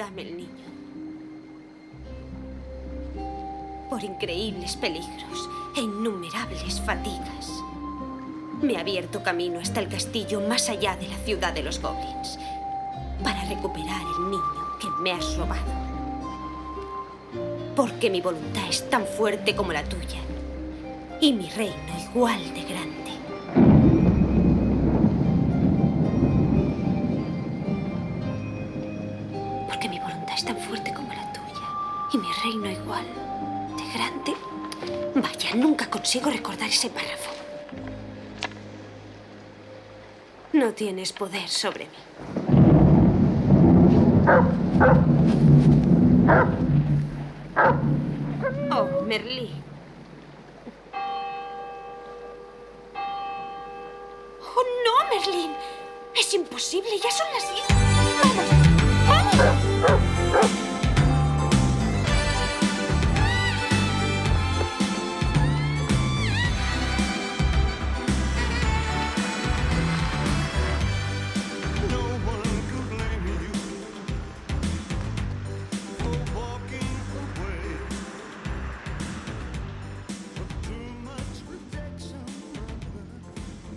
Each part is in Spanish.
Dame el niño. Por increíbles peligros e innumerables fatigas, me ha abierto camino hasta el castillo más allá de la ciudad de los goblins para recuperar el niño que me has robado. Porque mi voluntad es tan fuerte como la tuya y mi reino igual de grande. nunca consigo recordar ese párrafo. No tienes poder sobre mí. Oh, Merlí. Oh, no, Merlín. Es imposible, ya son las 10.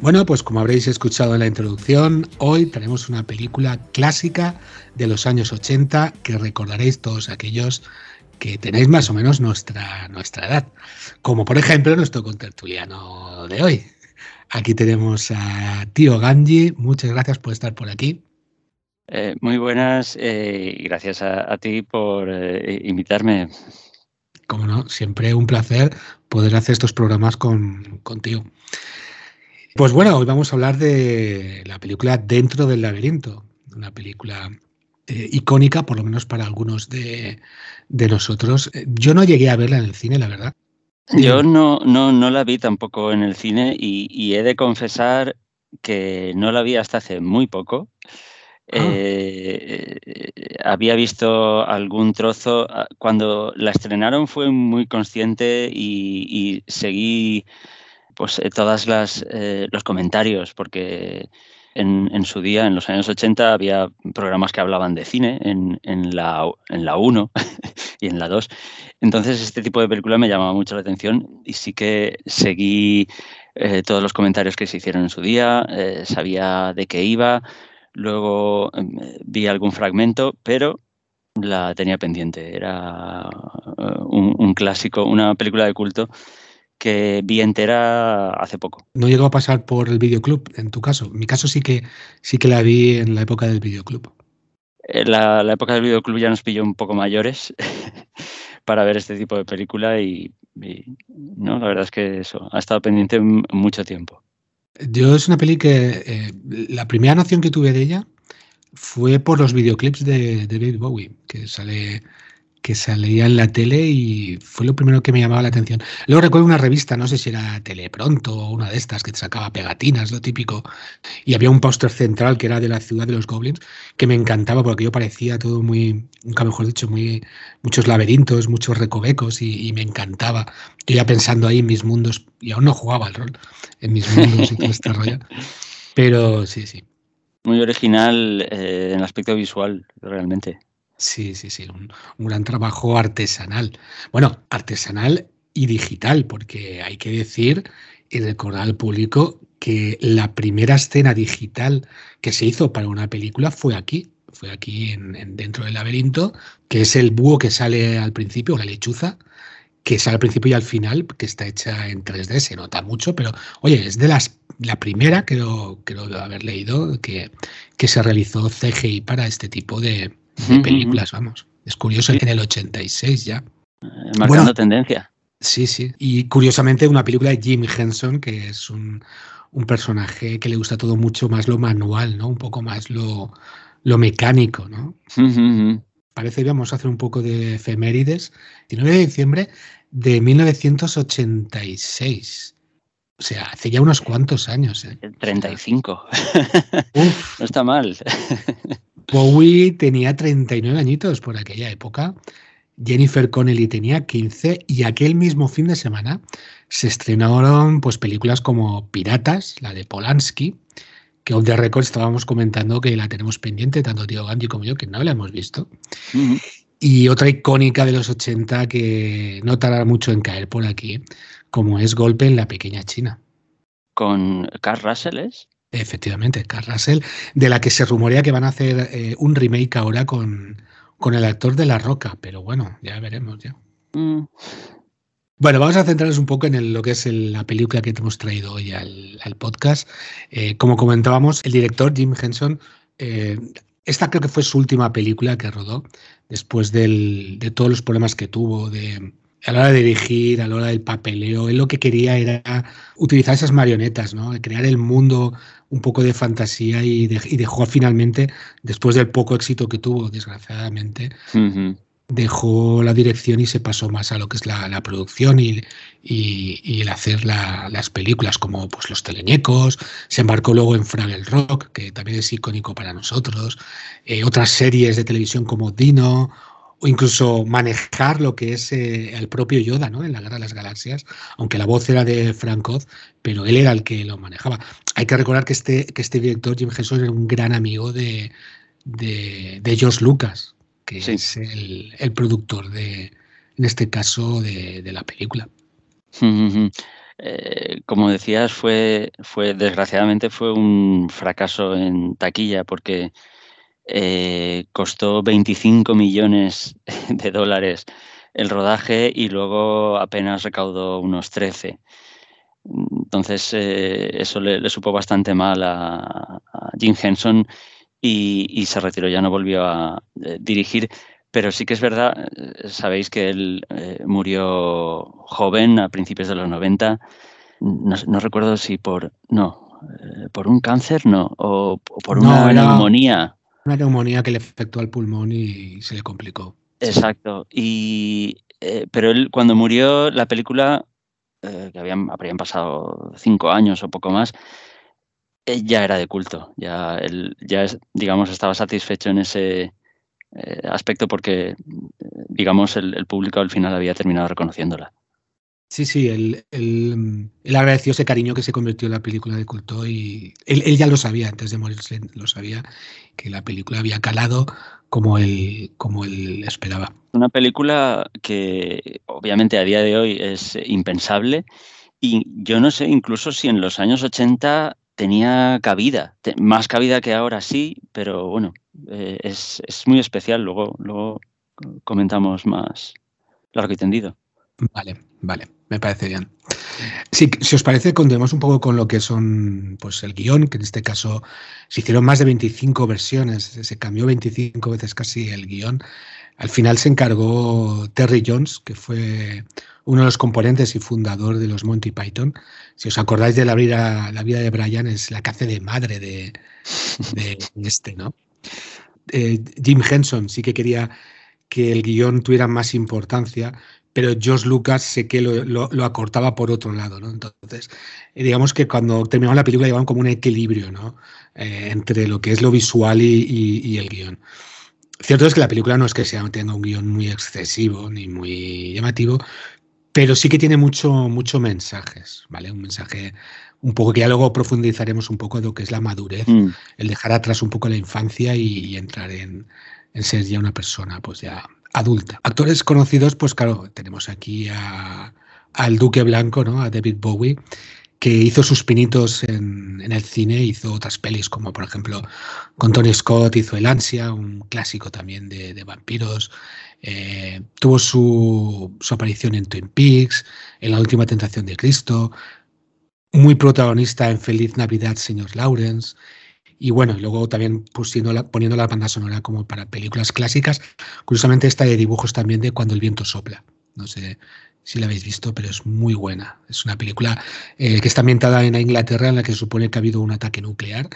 Bueno, pues como habréis escuchado en la introducción, hoy tenemos una película clásica de los años 80 que recordaréis todos aquellos que tenéis más o menos nuestra, nuestra edad, como por ejemplo nuestro contertuliano de hoy. Aquí tenemos a Tío Ganji, muchas gracias por estar por aquí. Eh, muy buenas eh, y gracias a, a ti por eh, invitarme. Como no, siempre un placer poder hacer estos programas con, contigo. Pues bueno, hoy vamos a hablar de la película Dentro del laberinto, una película eh, icónica, por lo menos para algunos de, de, nosotros. Yo no llegué a verla en el cine, la verdad. Yo no, no, no la vi tampoco en el cine y, y, he de confesar que no la vi hasta hace muy poco. Ah. Eh, había visto algún trozo. Cuando la estrenaron fue muy consciente y, y seguí pues eh, todas las eh, los comentarios porque en, en, su día, en los años 80, había programas que hablaban de cine en, en la, en la 1 y en la 2. Entonces, este tipo de película me llamaba mucho la atención y sí que seguí eh, todos los comentarios que se hicieron en su día, sabía de qué iba, luego eh, vi algún fragmento, pero la tenía pendiente. Era un clásico, una película de culto que vi entera hace poco. No llegó a pasar por el videoclub, en tu caso. En mi caso sí que sí que la vi en la época del videoclub. Eh, La, la época del videoclub ya nos pilló un poco mayores para ver este tipo de película y, y, no, la verdad es que eso ha estado pendiente mucho tiempo. Yo es una peli que eh, la primera noción que tuve de ella fue por los videoclips de, de David Bowie, que sale que salía en la tele y fue lo primero que me llamaba la atención. Luego recuerdo una revista, no sé si era Telepronto o una de estas que te sacaba pegatinas, lo típico, y había un póster central que era de la ciudad de los goblins, que me encantaba porque yo parecía todo muy, nunca mejor dicho, muy muchos laberintos, muchos recovecos y, y me encantaba. Yo ya pensando ahí en mis mundos, y aún no jugaba al rol, en mis mundos y todo este rollo. Pero sí, sí. Muy original eh, en el aspecto visual, realmente. Sí, sí, sí, un, un, gran trabajo artesanal. Bueno, artesanal y digital, porque hay que decir y recordar al público que la primera escena digital que se hizo para una película fue aquí, fue aquí en, en dentro del laberinto, que es el búho que sale al principio, la lechuza, que sale al principio y al final, que está hecha en 3D, se nota mucho, pero oye, es de las la primera, creo, creo haber leído, que, que se realizó CGI para este tipo de, de películas, vamos. Es curioso que en el 86 ya. Marcando bueno, tendencia. Sí, sí. Y curiosamente una película de Jim Henson, que es un, un, personaje que le gusta todo mucho más lo manual, ¿no? Un poco más lo, lo mecánico, ¿no? Uh -huh. parece bien, vamos a hacer un poco de efemérides. 19 de diciembre de 1986. O sea, hace ya unos cuantos años. ¿eh? 35. no está mal. Bowie tenía 39 añitos por aquella época. Jennifer Connelly tenía 15 y aquel mismo fin de semana se estrenaron pues, películas como Piratas, la de Polanski, que on the record estábamos comentando que la tenemos pendiente, tanto Tío Gandhi como yo, que no la hemos visto. Y otra icónica de los 80 que no tardará mucho en caer por aquí, como es Golpe en la Pequeña China. ¿Con Carl Russell es? Efectivamente, Carl Russell, de la que se rumorea que van a hacer eh, un remake ahora con, con, el actor de La Roca, pero bueno, ya veremos ya. Mm. Bueno, vamos a centrarnos un poco en lo que es la película que te hemos traído hoy al, podcast. Eh, como comentábamos, el director Jim Henson, eh, esta creo que fue su última película que rodó, después de todos los problemas que tuvo, de, a la hora de dirigir, a la hora del papeleo. Él lo que quería era utilizar esas marionetas, ¿no? crear el mundo un poco de fantasía y, dejó finalmente, después del poco éxito que tuvo, desgraciadamente, dejó la dirección y se pasó más a lo que es la, producción y, el hacer las películas como pues, Los Teleñecos, se embarcó luego en Fraggle Rock, que también es icónico para nosotros, eh, otras series de televisión como Dino, o incluso manejar lo que es eh, el propio Yoda ¿no? en la Guerra de las Galaxias, aunque la voz era de Frank Oz, pero él era el que lo manejaba. Hay que recordar que este, que este director, Jim Henson, era un gran amigo de, de, de George Lucas, que es el, productor de, en este caso, de, la película. Eh, como decías, fue, fue, desgraciadamente fue un fracaso en taquilla porque eh, costó 25 millones de dólares el rodaje y luego apenas recaudó unos 13. Entonces, eh, eso le, supo bastante mal a, a Jim Henson y, se retiró, ya no volvió a eh, dirigir. Pero sí que es verdad, sabéis que él murió joven, a principios de los 90. No, recuerdo si por. No, por un cáncer, no, o, por una neumonía. Una neumonía que le afectó al pulmón y se le complicó. Exacto. Y, pero él, cuando murió, la película, que habían, habrían pasado cinco años o poco más, eh, ya era de culto, ya, él, ya digamos, estaba satisfecho en ese eh, aspecto porque, eh, digamos, el, público al final había terminado reconociéndola. Sí, sí, él, él, agradeció ese cariño que se convirtió en la película de culto y él, ya lo sabía, antes de morirse lo sabía, que la película había calado como él, como él esperaba. Una película que obviamente a día de hoy es impensable y yo no sé incluso si en los años 80 tenía cabida, más cabida que ahora sí, pero bueno, eh, es, muy especial. Luego, luego comentamos más largo y tendido. Vale, vale, me parece bien. Si os parece, continuemos un poco con lo que son pues el guion, que en este caso se hicieron más de 25 versiones, se cambió 25 veces casi el guion. Al final se encargó Terry Jones, que fue uno de los componentes y fundador de los Monty Python. Si os acordáis de la vida, la vida de Brian, es la hace de madre de, este, ¿no? Eh, Jim Henson sí que quería que el guion tuviera más importancia, pero George Lucas sé que lo, acortaba por otro lado, ¿no? Entonces, digamos que cuando terminaban la película llevaban como un equilibrio, ¿no? Eh, entre lo que es lo visual y, el guion. Cierto es que la película no es que sea, tenga un guion muy excesivo ni muy llamativo, pero sí que tiene mucho, mucho mensajes, ¿vale? Un mensaje un poco que ya luego profundizaremos un poco de lo que es la madurez, mm. el dejar atrás un poco la infancia y, entrar en, ser ya una persona pues ya adulta. Actores conocidos, pues claro, tenemos aquí a, al Duque Blanco, ¿no? A David Bowie, que hizo sus pinitos en, el cine, hizo otras pelis, como por ejemplo con Tony Scott hizo El Ansia, un clásico también de, vampiros. Eh, tuvo su, aparición en Twin Peaks, en La Última Tentación de Cristo, muy protagonista en Feliz Navidad, señor Lawrence. Y bueno, luego también poniendo la banda sonora como para películas clásicas. Curiosamente, esta de dibujos también de Cuando el viento sopla. No sé si la habéis visto, pero es muy buena. Es una película eh, que está ambientada en Inglaterra, en la que se supone que ha habido un ataque nuclear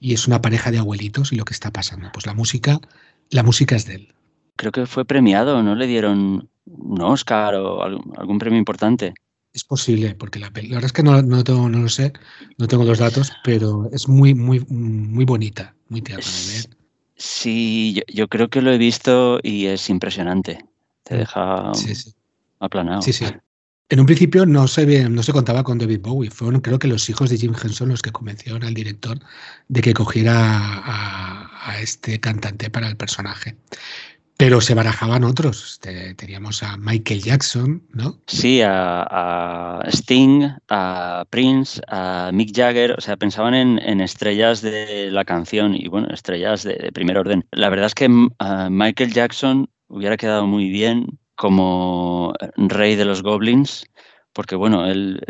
y es una pareja de abuelitos y lo que está pasando. Pues la música, la música es de él. creo que fue premiado, ¿no? Le dieron un Oscar o algún, premio importante. Es posible, porque la, la verdad es que no, no, tengo, no lo sé, no tengo los datos, pero es muy, muy, muy bonita, muy tierna Sí, yo, creo que lo he visto y es impresionante. Te mm, deja aplanado. Sí, sí. En un principio no se, no se contaba con David Bowie, fueron creo que los hijos de Jim Henson los que convencieron al director de que cogiera a este cantante para el personaje. Pero se barajaban otros. Teníamos a Michael Jackson, ¿no? Sí, a, Sting, a Prince, a Mick Jagger. O sea, pensaban en, estrellas de la canción y, bueno, estrellas de, primer orden. La verdad es que mm, Michael Jackson hubiera quedado muy bien como rey de los goblins, porque, bueno, él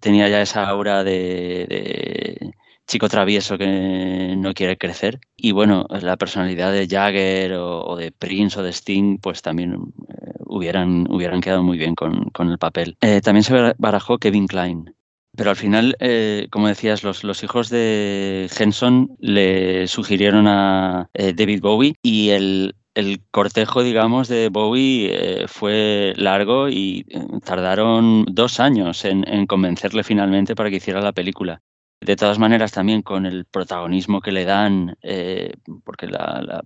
tenía ya esa aura de chico travieso que no quiere crecer. Y bueno, la personalidad de Jagger o, de Prince o de Sting, pues también eh, hubieran, hubieran quedado muy bien con, el papel. Eh, también se barajó Kevin Klein. Pero al final, eh, como decías, los, los, hijos de Henson le sugirieron a David Bowie y el, el cortejo, digamos, de Bowie fue largo y tardaron dos años en, convencerle finalmente para que hiciera la película. De todas maneras, también con el protagonismo que le dan, eh, porque la,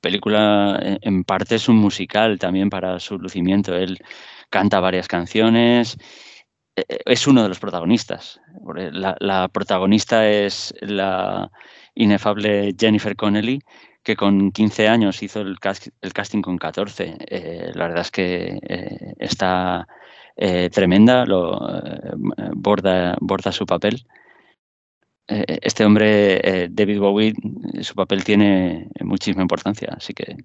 película eh, en parte es un musical también para su lucimiento. Él canta varias canciones, eh, es uno de los protagonistas. La, protagonista es la inefable Jennifer Connelly, que con 15 años hizo el, casting con 14. la verdad es que está tremenda, lo, borda, borda su papel. Eh, este hombre, eh, David Bowie, su papel tiene muchísima importancia, así que...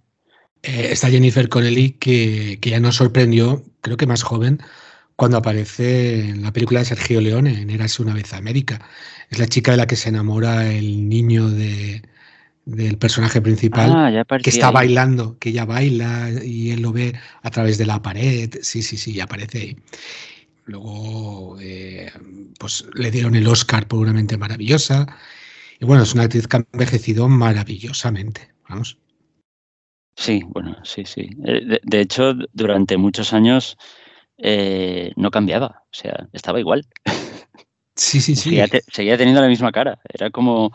Eh, está Jennifer Connelly, que, ya nos sorprendió, creo que más joven, cuando aparece en la película de Sergio Leone, en Érase una vez América. Es la chica de la que se enamora el niño de, del personaje principal, ah, que está bailando, que ella baila y él lo ve a través de la pared. Sí, sí, sí, aparece ahí. Luego, eh, pues le dieron el Oscar por una mente maravillosa. Y bueno, es una actriz que ha envejecido maravillosamente, vamos. Sí, bueno, sí, sí. Eh, de, hecho, durante muchos años eh, no cambiaba, o sea, estaba igual. Sí, sí, sí. Seguía, teniendo la misma cara. Era como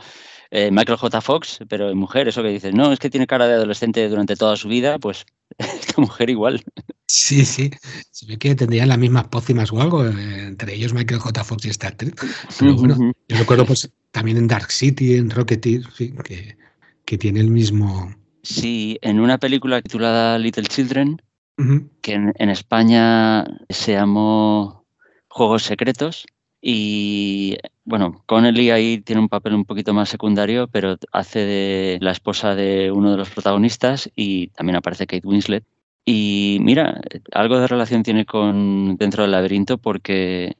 Michael J. Fox, pero en mujer, eso que dices, no, es que tiene cara de adolescente durante toda su vida, pues esta mujer igual. Sí, sí. Se ve que tendrían las mismas pócimas o algo, eh, entre ellos Michael J. Fox y esta actriz. Pero bueno, yo recuerdo pues también en Dark City, en Rocketeer, que, que tiene el mismo. Sí, en una película titulada Little Children, que en, España se llamó Juegos Secretos. Y bueno, Connelly ahí tiene un papel un poquito más secundario, pero hace de la esposa de uno de los protagonistas y también aparece Kate Winslet. Y mira, algo de relación tiene con Dentro del laberinto porque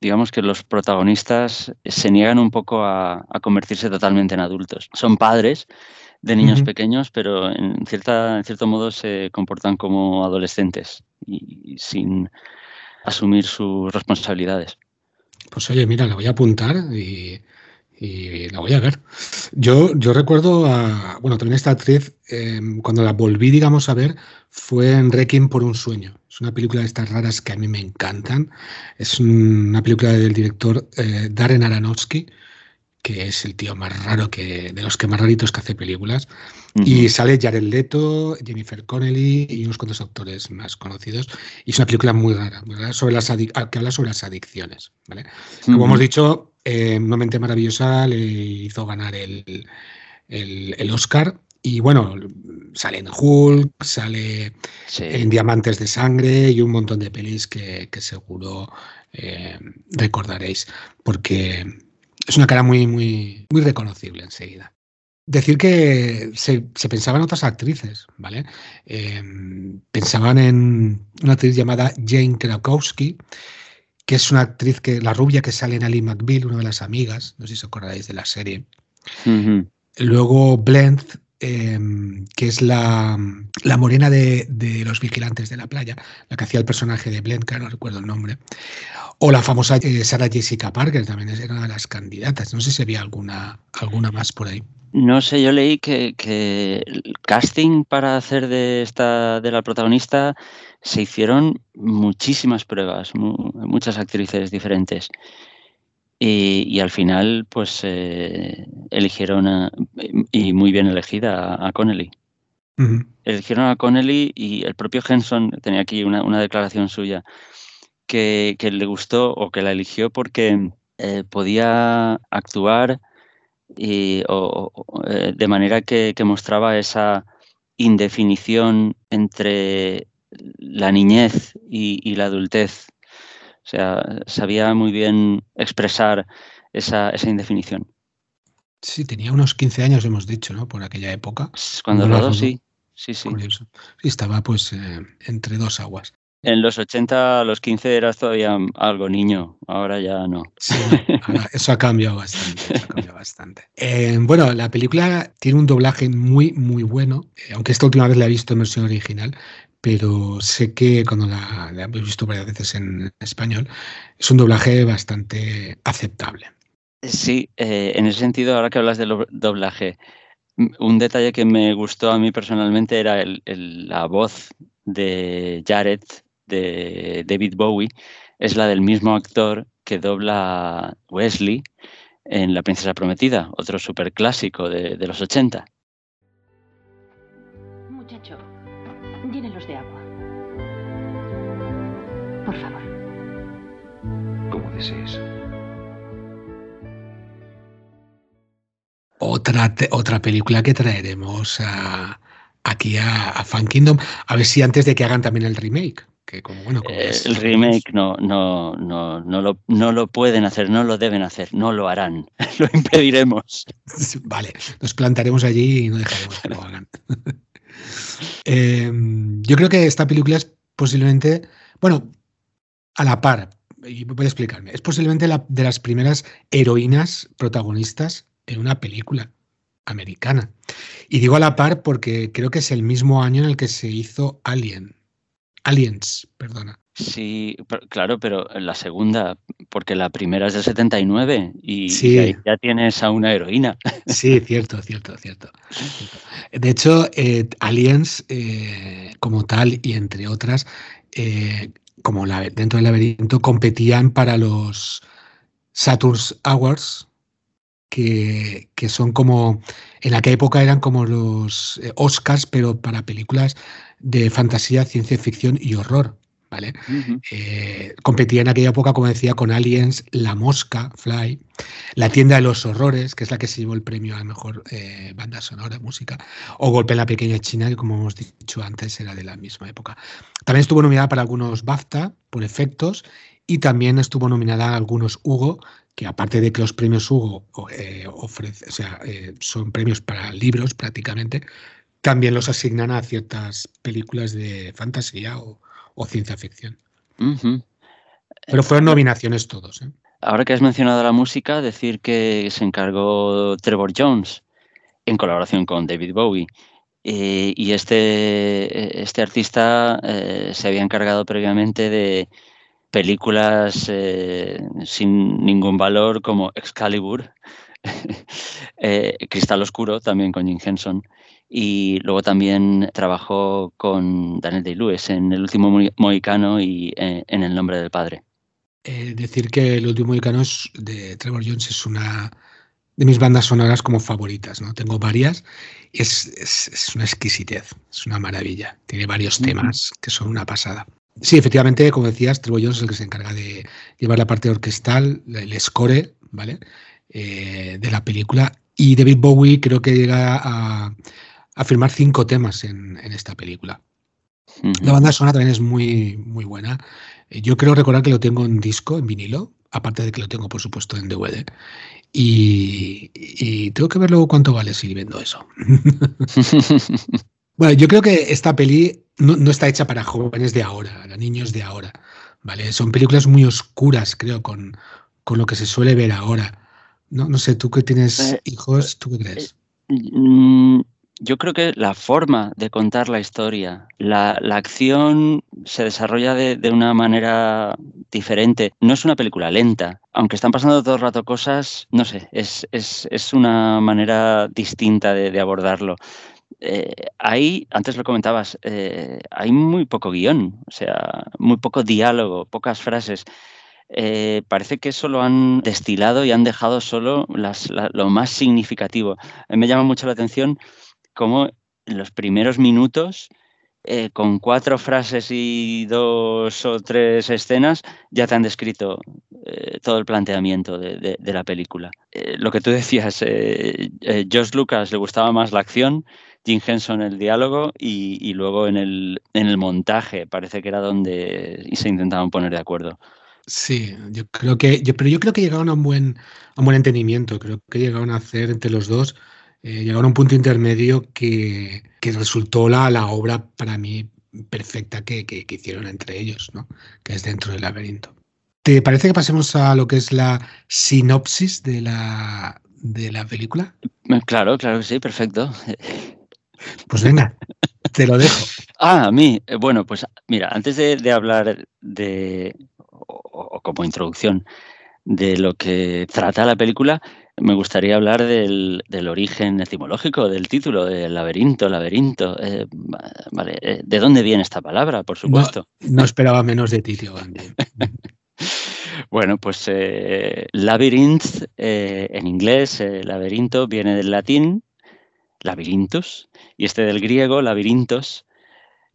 digamos que los protagonistas se niegan un poco a, convertirse totalmente en adultos. Son padres de niños pequeños, pero en, cierta, en cierto modo se comportan como adolescentes y sin asumir sus responsabilidades. Pues oye, mira, la voy a apuntar y la voy a ver. Yo, yo recuerdo a, bueno, también esta actriz, em, cuando la volví, digamos, a ver, fue en Requiem por un sueño. Es una película de estas raras que a mí me encantan. Es una película del director eh, Darren Aronofsky, que es el tío más raro que, de los que más raritos que hace películas. Y sale Jared Leto, Jennifer Connelly y unos cuantos actores más conocidos. Y es una película muy rara, sobre las que habla sobre las adicciones. ¿vale? Como hemos dicho, eh, una mente maravillosa le hizo ganar el, el, Oscar. Y bueno, sale en Hulk, sale en Diamantes de Sangre y un montón de pelis que, seguro eh, recordaréis, porque es una cara muy, muy, muy reconocible enseguida. Decir que se, pensaban otras actrices, ¿vale? Eh, pensaban en una actriz llamada Jane Krakowski, que es una actriz que, la rubia que sale en Ali McBeal, una de las amigas, no sé si os acordáis de la serie. Luego Blend, em, que es la, la morena de, los vigilantes de la playa, la que hacía el personaje de Blend, que no recuerdo el nombre. O la famosa eh, Sarah Jessica Parker, también era una de las candidatas. No sé si había alguna, alguna más por ahí. No sé, yo leí que, el casting para hacer de esta de la protagonista se hicieron muchísimas pruebas, muchas actrices diferentes. Y, al final, pues eh, eligieron, y muy bien elegida, a, Connelly. Eligieron a Connelly y el propio Henson, tenía aquí una, declaración suya, que, le gustó o que la eligió porque eh, podía actuar y, eh, de manera que, mostraba esa indefinición entre la niñez y, la adultez. O sea, sabía muy bien expresar esa, indefinición. Sí, tenía unos 15 años, hemos dicho, ¿no? Por aquella época. Cuando rodó, sí. Sí, sí. Sí, estaba pues eh, entre dos aguas. En los 80, a los 15 eras todavía algo niño, ahora ya no. Sí, eso ha cambiado bastante. bastante. Eh, bueno, la película tiene un doblaje muy, muy bueno, eh, aunque esta última vez la he visto en versión original, pero sé que cuando la, he visto varias veces en español, es un doblaje bastante aceptable. Sí, eh, en ese sentido, ahora que hablas del doblaje, un detalle que me gustó a mí personalmente era la voz de Jared de David Bowie es la del mismo actor que dobla Wesley en La Princesa Prometida, otro superclásico de, de los 80. Muchacho, llénelos de agua. Por favor. Como desees. Otra, otra película que traeremos aquí a, a Fan Kingdom, a ver si antes de que hagan también el remake bueno, eh, el remake no, no, no, no, lo, no lo pueden hacer, no lo deben hacer, no lo harán, lo impediremos. Vale, nos plantaremos allí y no dejaremos que lo hagan. Em, yo creo que esta película es posiblemente, bueno, a la par, y voy a explicarme, es posiblemente la de las primeras heroínas protagonistas en una película americana. Y digo a la par porque creo que es el mismo año en el que se hizo Alien. Aliens, perdona. Sí, claro, pero la segunda, porque la primera es del 79 y, ya tienes a una heroína. Sí, cierto, cierto, cierto. De hecho, eh, Aliens, eh, como tal, y entre otras, eh, como la, dentro del laberinto, competían para los Saturn's Awards, que, que, son como, en aquella época eran como los Oscars, pero para películas de fantasía, ciencia ficción y horror. ¿vale? Eh, competía en aquella época, como decía, con Aliens, La Mosca, Fly, La Tienda de los Horrores, que es la que se llevó el premio a la mejor eh, banda sonora, música, o Golpe en la Pequeña China, que como hemos dicho antes era de la misma época. También estuvo nominada para algunos BAFTA por efectos y también estuvo nominada a algunos Hugo, que aparte de que los premios Hugo eh, ofrece, o sea, son premios para libros prácticamente, también los asignan a ciertas películas de fantasía o, ciencia ficción. Pero fueron nominaciones todos. ¿eh? Ahora que has mencionado la música, decir que se encargó Trevor Jones en colaboración con David Bowie. Eh, y este, este artista eh, se había encargado previamente de películas sin ningún valor como Excalibur, Cristal Oscuro, también con Jim Henson, y luego también trabajó con Daniel Day-Lewis en El último Mohicano y eh, en El nombre del padre. Eh, decir que El último Mohicano de Trevor Jones es una de mis bandas sonoras como favoritas, ¿no? Tengo varias y es, es, una exquisitez, es una maravilla. Tiene varios temas que son una pasada. Sí, efectivamente, como decías, Trevor Jones es el que se encarga de llevar la parte orquestal, el score, ¿vale? Eh, de la película. Y David Bowie creo que llega a, a firmar cinco temas en, esta película. La banda sonora también es muy, muy buena. Eh, yo creo recordar que lo tengo en disco, en vinilo, aparte de que lo tengo, por supuesto, en DVD. Y, tengo que ver luego cuánto vale si vendo eso. bueno, yo creo que esta peli no, está hecha para jóvenes de ahora, para niños de ahora. ¿vale? Son películas muy oscuras, creo, con, con lo que se suele ver ahora. No, no sé, tú que tienes eh, hijos, ¿tú qué crees? Eh, yo creo que la forma de contar la historia, la, acción se desarrolla de, una manera diferente. No es una película lenta, aunque están pasando todo el rato cosas, no sé, es, una manera distinta de, abordarlo. Eh, antes lo comentabas, eh, hay muy poco guion, o sea, muy poco diálogo, pocas frases. Eh, parece que eso lo han destilado y han dejado solo lo más significativo. me llama mucho la atención cómo en los primeros minutos, eh, con cuatro frases y dos o tres escenas, ya te han descrito eh, todo el planteamiento de, la película. Eh, lo que tú decías, Josh Lucas le gustaba más la acción, Jim Henson el diálogo y, luego en el, en el montaje parece que era donde se intentaban poner de acuerdo. Sí, yo creo que, pero yo creo que llegaron a un buen, a un buen entendimiento. Creo que llegaron a hacer entre los dos eh, llegaron a un punto intermedio que, resultó la, la, obra para mí perfecta que, hicieron entre ellos, ¿no? que es dentro del laberinto. ¿Te parece que pasemos a lo que es la sinopsis de la, de la película? Eh, claro, claro que sí, perfecto. Pues venga, te lo dejo. Ah, a mí. Eh, bueno, pues mira, antes de, hablar de, o, como introducción, de lo que trata la película, me gustaría hablar del, origen etimológico del título, del laberinto, laberinto. Eh, vale, eh, ¿de dónde viene esta palabra, por supuesto? No, esperaba menos de ti, tío. bueno, pues eh, labyrinth en inglés, laberinto, viene del latín, labirintus, y este del griego, labirintos,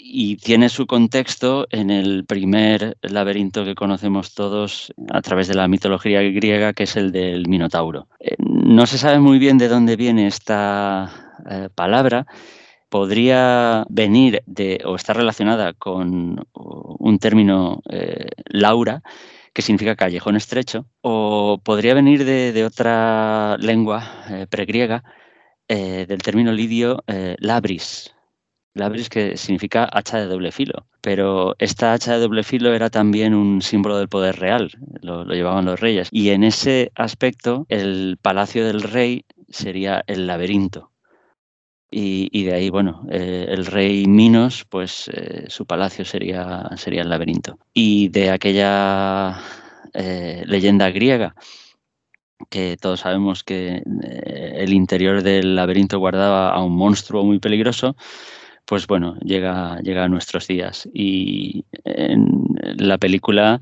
y tiene su contexto en el primer laberinto que conocemos todos a través de la mitología griega, que es el del Minotauro. Eh, no se sabe muy bien de dónde viene esta eh, palabra. Podría venir de o estar relacionada con un término eh, laura, que significa callejón estrecho, o podría venir de, otra lengua pregriega, del término lidio labris, Labris que significa hacha de doble filo, pero esta hacha de doble filo era también un símbolo del poder real, lo, llevaban los reyes. Y en ese aspecto, el palacio del rey sería el laberinto. Y, de ahí, bueno, eh, el rey Minos, pues eh, su palacio sería, sería el laberinto. Y de aquella eh, leyenda griega, que todos sabemos que el interior del laberinto guardaba a un monstruo muy peligroso, pues bueno, llega, llega a nuestros días. Y en la película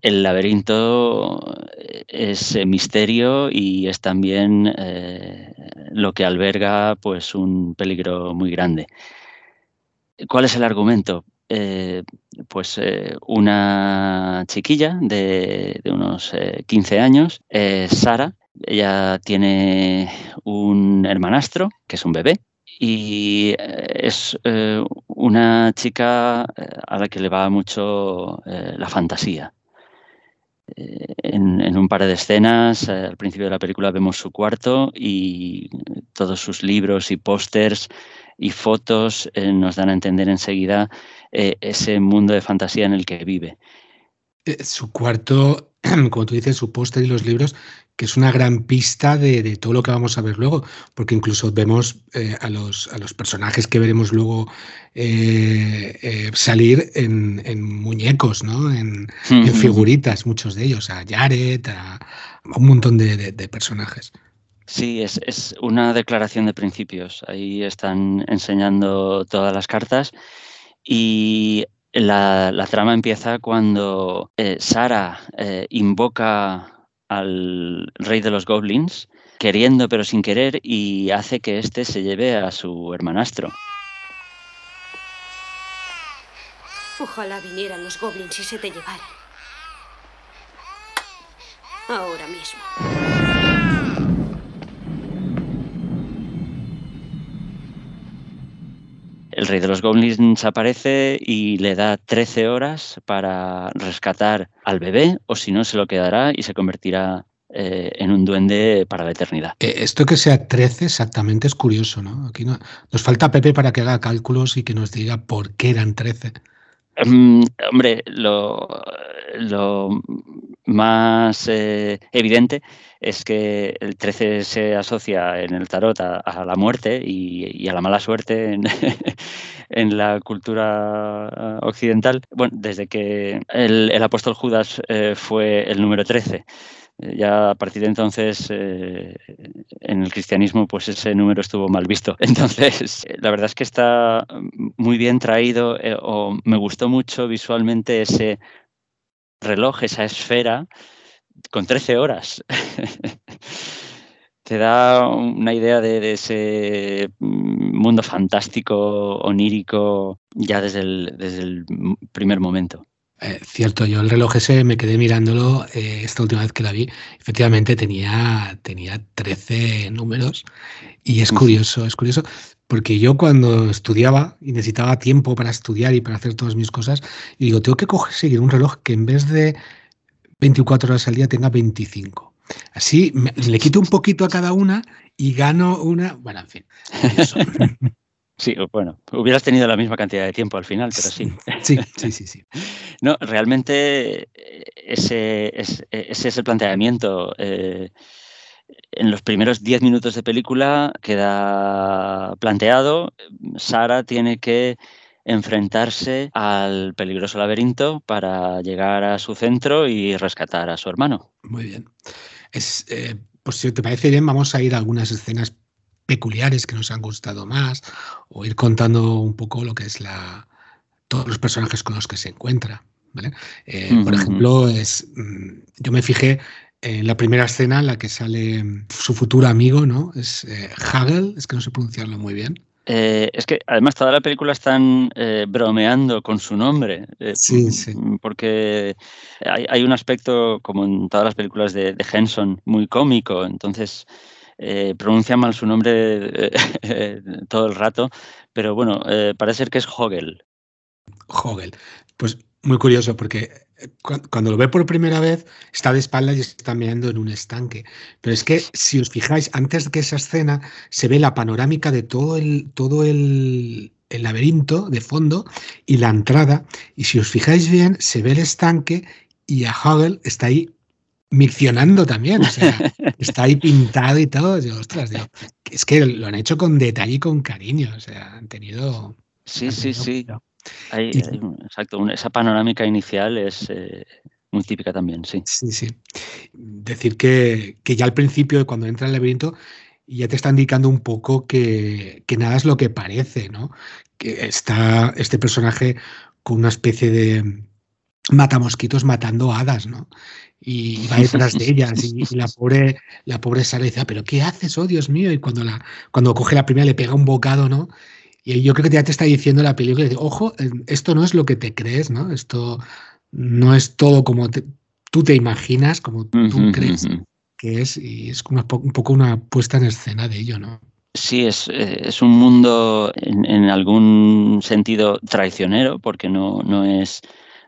el laberinto es misterio y es también eh, lo que alberga pues un peligro muy grande. ¿Cuál es el argumento? Eh, pues eh, una chiquilla de, de unos 15 años, Sara, ella tiene un hermanastro, que es un bebé, y eh, es eh, una chica eh, a la que le va mucho la fantasía. En, un par de escenas, al principio de la película vemos su cuarto y todos sus libros y pósters y fotos nos dan a entender enseguida ese mundo de fantasía en el que vive. Su cuarto, como tú dices, su póster y los libros que es una gran pista de, todo lo que vamos a ver luego, porque incluso vemos eh, a, los, a los personajes que veremos luego eh, eh, salir en, muñecos, ¿no? En, figuritas, muchos de ellos, a Jared, a, un montón de, personajes. Sí, es, es, una declaración de principios. Ahí están enseñando todas las cartas y la, la trama empieza cuando Sara invoca al rey de los goblins, queriendo pero sin querer, y hace que éste se lleve a su hermanastro. Ojalá vinieran los goblins y se te llevaran. Ahora mismo. El rey de los goblins aparece y le da 13 horas para rescatar al bebé, o si no, se lo quedará y se convertirá eh, en un duende para la eternidad. Eh, esto que sea 13 exactamente es curioso, ¿no? Aquí no, nos falta Pepe para que haga cálculos y que nos diga por qué eran 13. Mm, hombre, lo, más eh, evidente es que el 13 se asocia en el tarot a, la muerte y, a la mala suerte en, la cultura occidental. Bueno, desde que el, apóstol Judas eh, fue el número 13 ya a partir de entonces eh, en el cristianismo pues ese número estuvo mal visto. Entonces la verdad es que está muy bien traído o me gustó mucho visualmente ese reloj, esa esfera, con 13 horas. Te da una idea de, ese mundo fantástico, onírico, ya desde el, desde el primer momento. Eh, cierto, yo el reloj ese me quedé mirándolo eh, esta última vez que la vi. Efectivamente tenía, tenía 13 números y es curioso, es curioso, porque yo cuando estudiaba y necesitaba tiempo para estudiar y para hacer todas mis cosas, y digo, tengo que coger, seguir un reloj que en vez de 24 horas al día tenga 25. Así le quito un poquito a cada una y gano una. Bueno, en fin. Sí, bueno, hubieras tenido la misma cantidad de tiempo al final, pero sí. Sí, sí, sí, sí. No, realmente ese, es el planteamiento. Eh, en los primeros 10 minutos de película queda planteado, Sara tiene que enfrentarse al peligroso laberinto para llegar a su centro y rescatar a su hermano. Muy bien. Es, eh, pues si te parece bien, vamos a ir a algunas escenas peculiares que nos han gustado más o ir contando un poco lo que es la todos los personajes con los que se encuentra. Eh, por ejemplo, es, mm, yo me fijé en la primera escena en la que sale su futuro amigo, ¿no? Es eh, Hagel, es que no sé pronunciarlo muy bien. Eh, es que además toda la película están eh, bromeando con su nombre. sí, sí. Porque hay, un aspecto, como en todas las películas de, Henson, muy cómico. Entonces pronuncia mal su nombre todo el rato. Pero bueno, parece ser que es Hogel. Hogel. Pues muy curioso porque cuando lo ve por primera vez, está de espaldas y está mirando en un estanque. Pero es que si os fijáis, antes de que esa escena se ve la panorámica de todo el, todo el, laberinto de fondo y la entrada. Y si os fijáis bien, se ve el estanque y a Hagel está ahí miccionando también. O sea, está ahí pintado y todo. ostras, es que lo han hecho con detalle y con cariño. O sea, han tenido. Sí, sí, sí exacto, esa panorámica inicial es eh, muy típica también, sí. Sí, sí. Decir que, ya al principio, cuando entra el laberinto, ya te está indicando un poco que, nada es lo que parece, ¿no? Que está este personaje con una especie de matamosquitos matando hadas, ¿no? Y va detrás de ellas y, la pobre la pobre y dice, ah, pero ¿qué haces? Oh, Dios mío. Y cuando, la, cuando coge la primera le pega un bocado, ¿no? Y yo creo que ya te está diciendo la película, ojo, esto no es lo que te crees, ¿no? Esto no es todo como tú te imaginas, como tú crees que es, y es un poco una puesta en escena de ello, ¿no? Sí, es, eh, es un mundo en, algún sentido traicionero, porque no, no es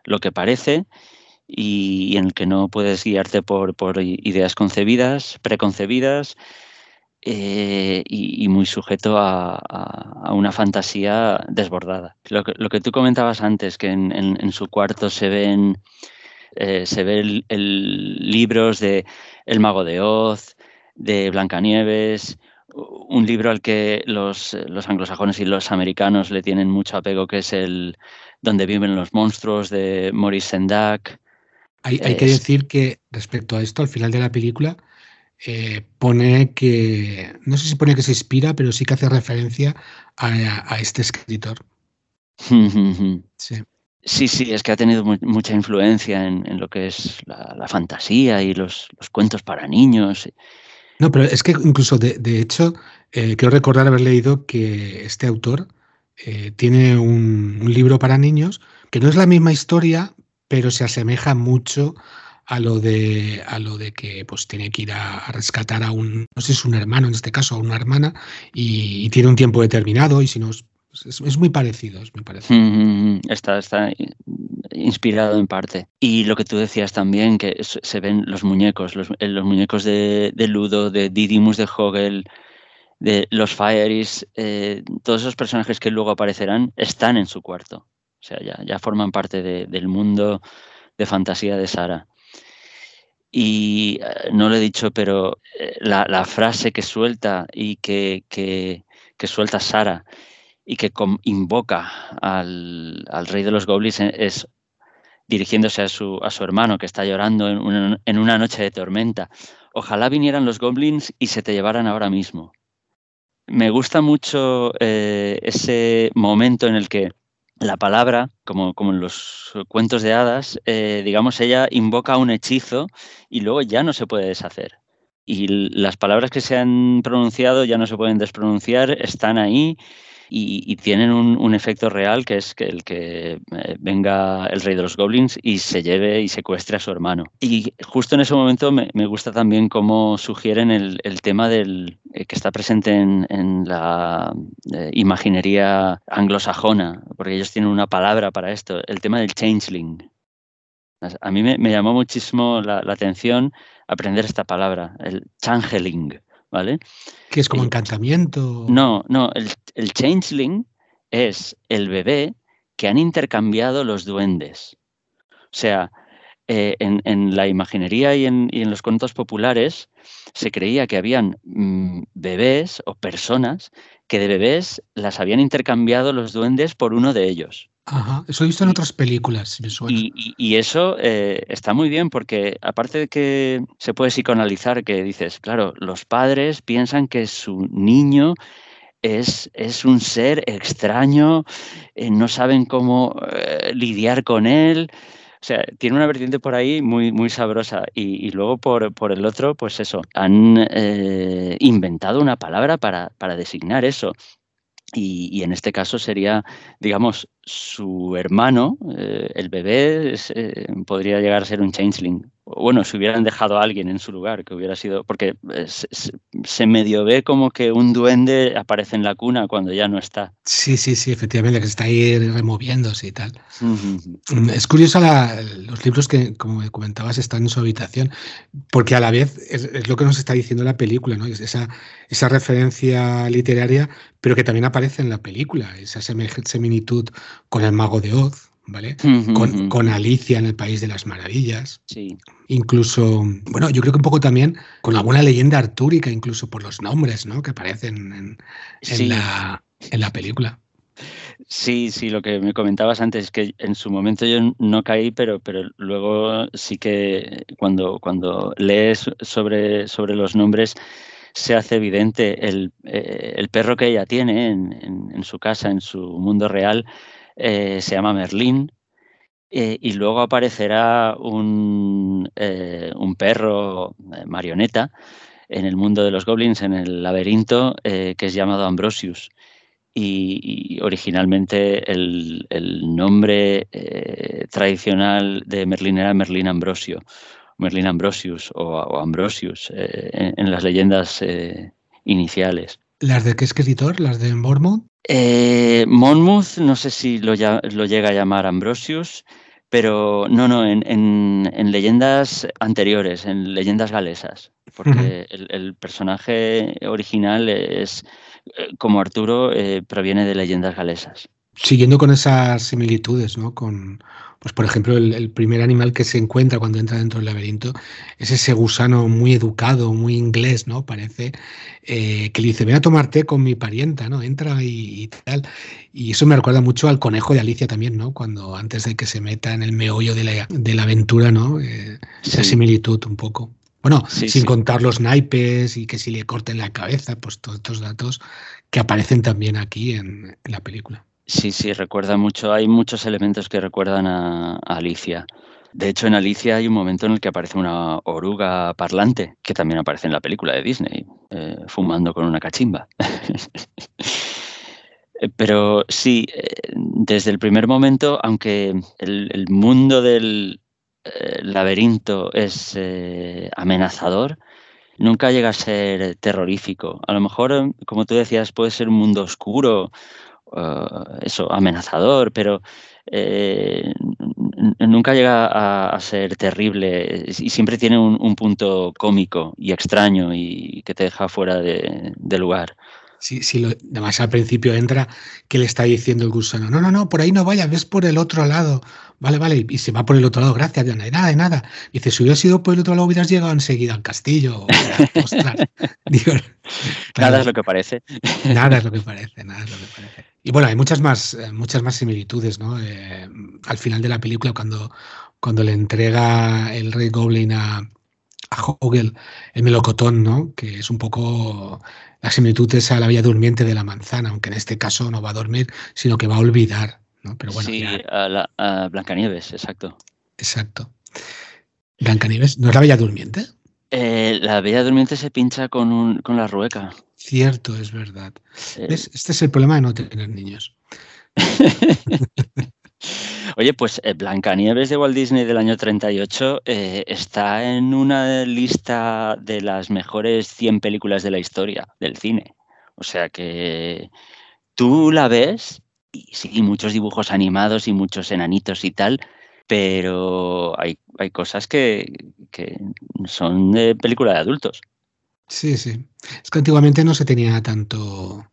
lo que parece, y, en el que no puedes guiarte por, por ideas concebidas, preconcebidas, eh, y, muy sujeto a, una fantasía desbordada. Lo que, tú comentabas antes, que en, su cuarto se ven, eh, se ven libros de El Mago de Oz, de Blancanieves, un libro al que los, los, anglosajones y los americanos le tienen mucho apego, que es el Donde viven los monstruos de Maurice Sendak. Hay, hay que decir que respecto a esto, al final de la película, eh, pone que, no sé si pone que se inspira, pero sí que hace referencia a, este escritor. sí. Sí, sí, es que ha tenido mucha influencia en, lo que es la, fantasía y los, cuentos para niños. No, pero es que incluso, de, hecho, eh, quiero recordar haber leído que este autor eh, tiene un, libro para niños que no es la misma historia, pero se asemeja mucho a lo de a lo de que pues tiene que ir a, rescatar a un no sé es un hermano en este caso a una hermana y, tiene un tiempo determinado y si no es, es, muy parecido es muy parecido. Está está inspirado en parte. Y lo que tú decías también que se ven los muñecos los, eh, los muñecos de, de, Ludo de Didymus de Hogel de los Fieries eh, todos esos personajes que luego aparecerán están en su cuarto. O sea ya, ya forman parte del mundo de fantasía de Sara Y eh, no lo he dicho, pero eh, la, frase que suelta y que, que, suelta Sara y que invoca al, rey de los goblins es dirigiéndose a su, a su hermano que está llorando en una, en una noche de tormenta. Ojalá vinieran los goblins y se te llevaran ahora mismo. Me gusta mucho eh, ese momento en el que la palabra, como, como en los cuentos de hadas, eh, digamos, ella invoca un hechizo y luego ya no se puede deshacer. Y las palabras que se han pronunciado ya no se pueden despronunciar, están ahí y, tienen un, efecto real que es que el que eh, venga el rey de los goblins y se lleve y secuestre a su hermano. Y justo en ese momento me, gusta también cómo sugieren el, tema del eh, que está presente en, la eh, imaginería anglosajona, porque ellos tienen una palabra para esto, el tema del changeling. A mí me, llamó muchísimo la, la atención aprender esta palabra, el changeling ¿vale? Que es como encantamiento. No, no, el, changeling es el bebé que han intercambiado los duendes. O sea, eh, en, la imaginería y en, los cuentos populares se creía que habían mm, bebés o personas que de bebés las habían intercambiado los duendes por uno de ellos. Ajá, eso he visto en otras películas, Y, eso eh, está muy bien porque aparte de que se puede psicoanalizar, que dices, claro, los padres piensan que su niño es, es un ser extraño, eh, no saben cómo eh, lidiar con él. O sea, tiene una vertiente por ahí muy, muy sabrosa. Y, luego por, por, el otro, pues eso, han inventado una palabra para, para designar eso. Y, en este caso sería, digamos, su hermano, eh, el bebé, eh, podría llegar a ser un changeling bueno, si hubieran dejado a alguien en su lugar, que hubiera sido, porque eh, se, medio ve como que un duende aparece en la cuna cuando ya no está. Sí, sí, sí, efectivamente, que se está ahí removiéndose y tal. Mm, es curioso los libros que, como comentabas, están en su habitación, porque a la vez es, lo que nos está diciendo la película, ¿no? Esa, esa referencia literaria, pero que también aparece en la película, esa similitud con el mago de Oz, ¿vale? con, Alicia en el País de las Maravillas. Sí. Incluso, bueno, yo creo que un poco también con alguna leyenda artúrica, incluso por los nombres, ¿no? Que aparecen en, la, en la película. Sí, sí, lo que me comentabas antes es que en su momento yo no caí, pero, pero luego sí que cuando, cuando lees sobre, sobre los nombres se hace evidente el, eh, el perro que ella tiene en, en, su casa, en su mundo real, eh, se llama Merlín, eh, y luego aparecerá un, eh, un perro marioneta en el mundo de los goblins, en el laberinto, que es llamado Ambrosius. Y, originalmente el, nombre tradicional de Merlín era Merlín Ambrosio, Merlín Ambrosius o, Ambrosius en, las leyendas iniciales. ¿Las de qué escritor? ¿Las de Mormont? Eh, Monmouth, no sé si lo, llega a llamar Ambrosius, pero no, no, en, leyendas anteriores, en leyendas galesas, porque el, personaje original es, eh, como Arturo, eh, proviene de leyendas galesas. Siguiendo con esas similitudes, ¿no? Con, pues por ejemplo, el, primer animal que se encuentra cuando entra dentro del laberinto es ese gusano muy educado, muy inglés, ¿no? Parece eh, que le dice, ven a tomar té con mi parienta, ¿no? Entra y, tal. Y eso me recuerda mucho al conejo de Alicia también, ¿no? Cuando antes de que se meta en el meollo de la, de la aventura, ¿no? Eh, esa similitud un poco. Bueno, sin contar los naipes y que si le corten la cabeza, pues todos estos datos que aparecen también aquí en la película. Sí, sí, recuerda mucho. Hay muchos elementos que recuerdan a, Alicia. De hecho, en Alicia hay un momento en el que aparece una oruga parlante, que también aparece en la película de Disney, eh, fumando con una cachimba. Pero sí, eh, desde el primer momento, aunque el, mundo del eh, laberinto es amenazador, nunca llega a ser terrorífico. A lo mejor, como tú decías, puede ser un mundo oscuro eh, eso, amenazador, pero eh, nunca llega a, ser terrible y siempre tiene un, punto cómico y extraño y que te deja fuera de, lugar. Sí, sí, además al principio entra que le está diciendo el gusano, no, no, no, por ahí no vayas, ves por el otro lado. Vale, vale, y se va por el otro lado, gracias, de nada, de nada. Y dice, si hubieras ido por el otro lado, hubieras llegado enseguida al castillo. Ostras. nada es lo que parece. Nada es lo que parece, nada es lo que parece. Y bueno, hay muchas más, eh, muchas más similitudes, ¿no? Eh, al final de la película, cuando, cuando le entrega el rey Goblin a, a Hogel el melocotón, ¿no? Que es un poco la similitud es a la Vía Durmiente de la manzana, aunque en este caso no va a dormir, sino que va a olvidar. ¿No? Pero bueno, sí, a, la, Blancanieves, exacto. Exacto. Blancanieves, ¿no es la Bella Durmiente? Eh, la Bella Durmiente se pincha con, un, con la rueca. Cierto, es verdad. Eh. Este es el problema de no tener niños. Oye, pues eh, Blancanieves de Walt Disney del año 38 eh, está en una lista de las mejores 100 películas de la historia del cine. O sea que tú la ves y sí, muchos dibujos animados y muchos enanitos y tal, pero hay, hay cosas que, que son de película de adultos. Sí, sí. Es que antiguamente no se tenía tanto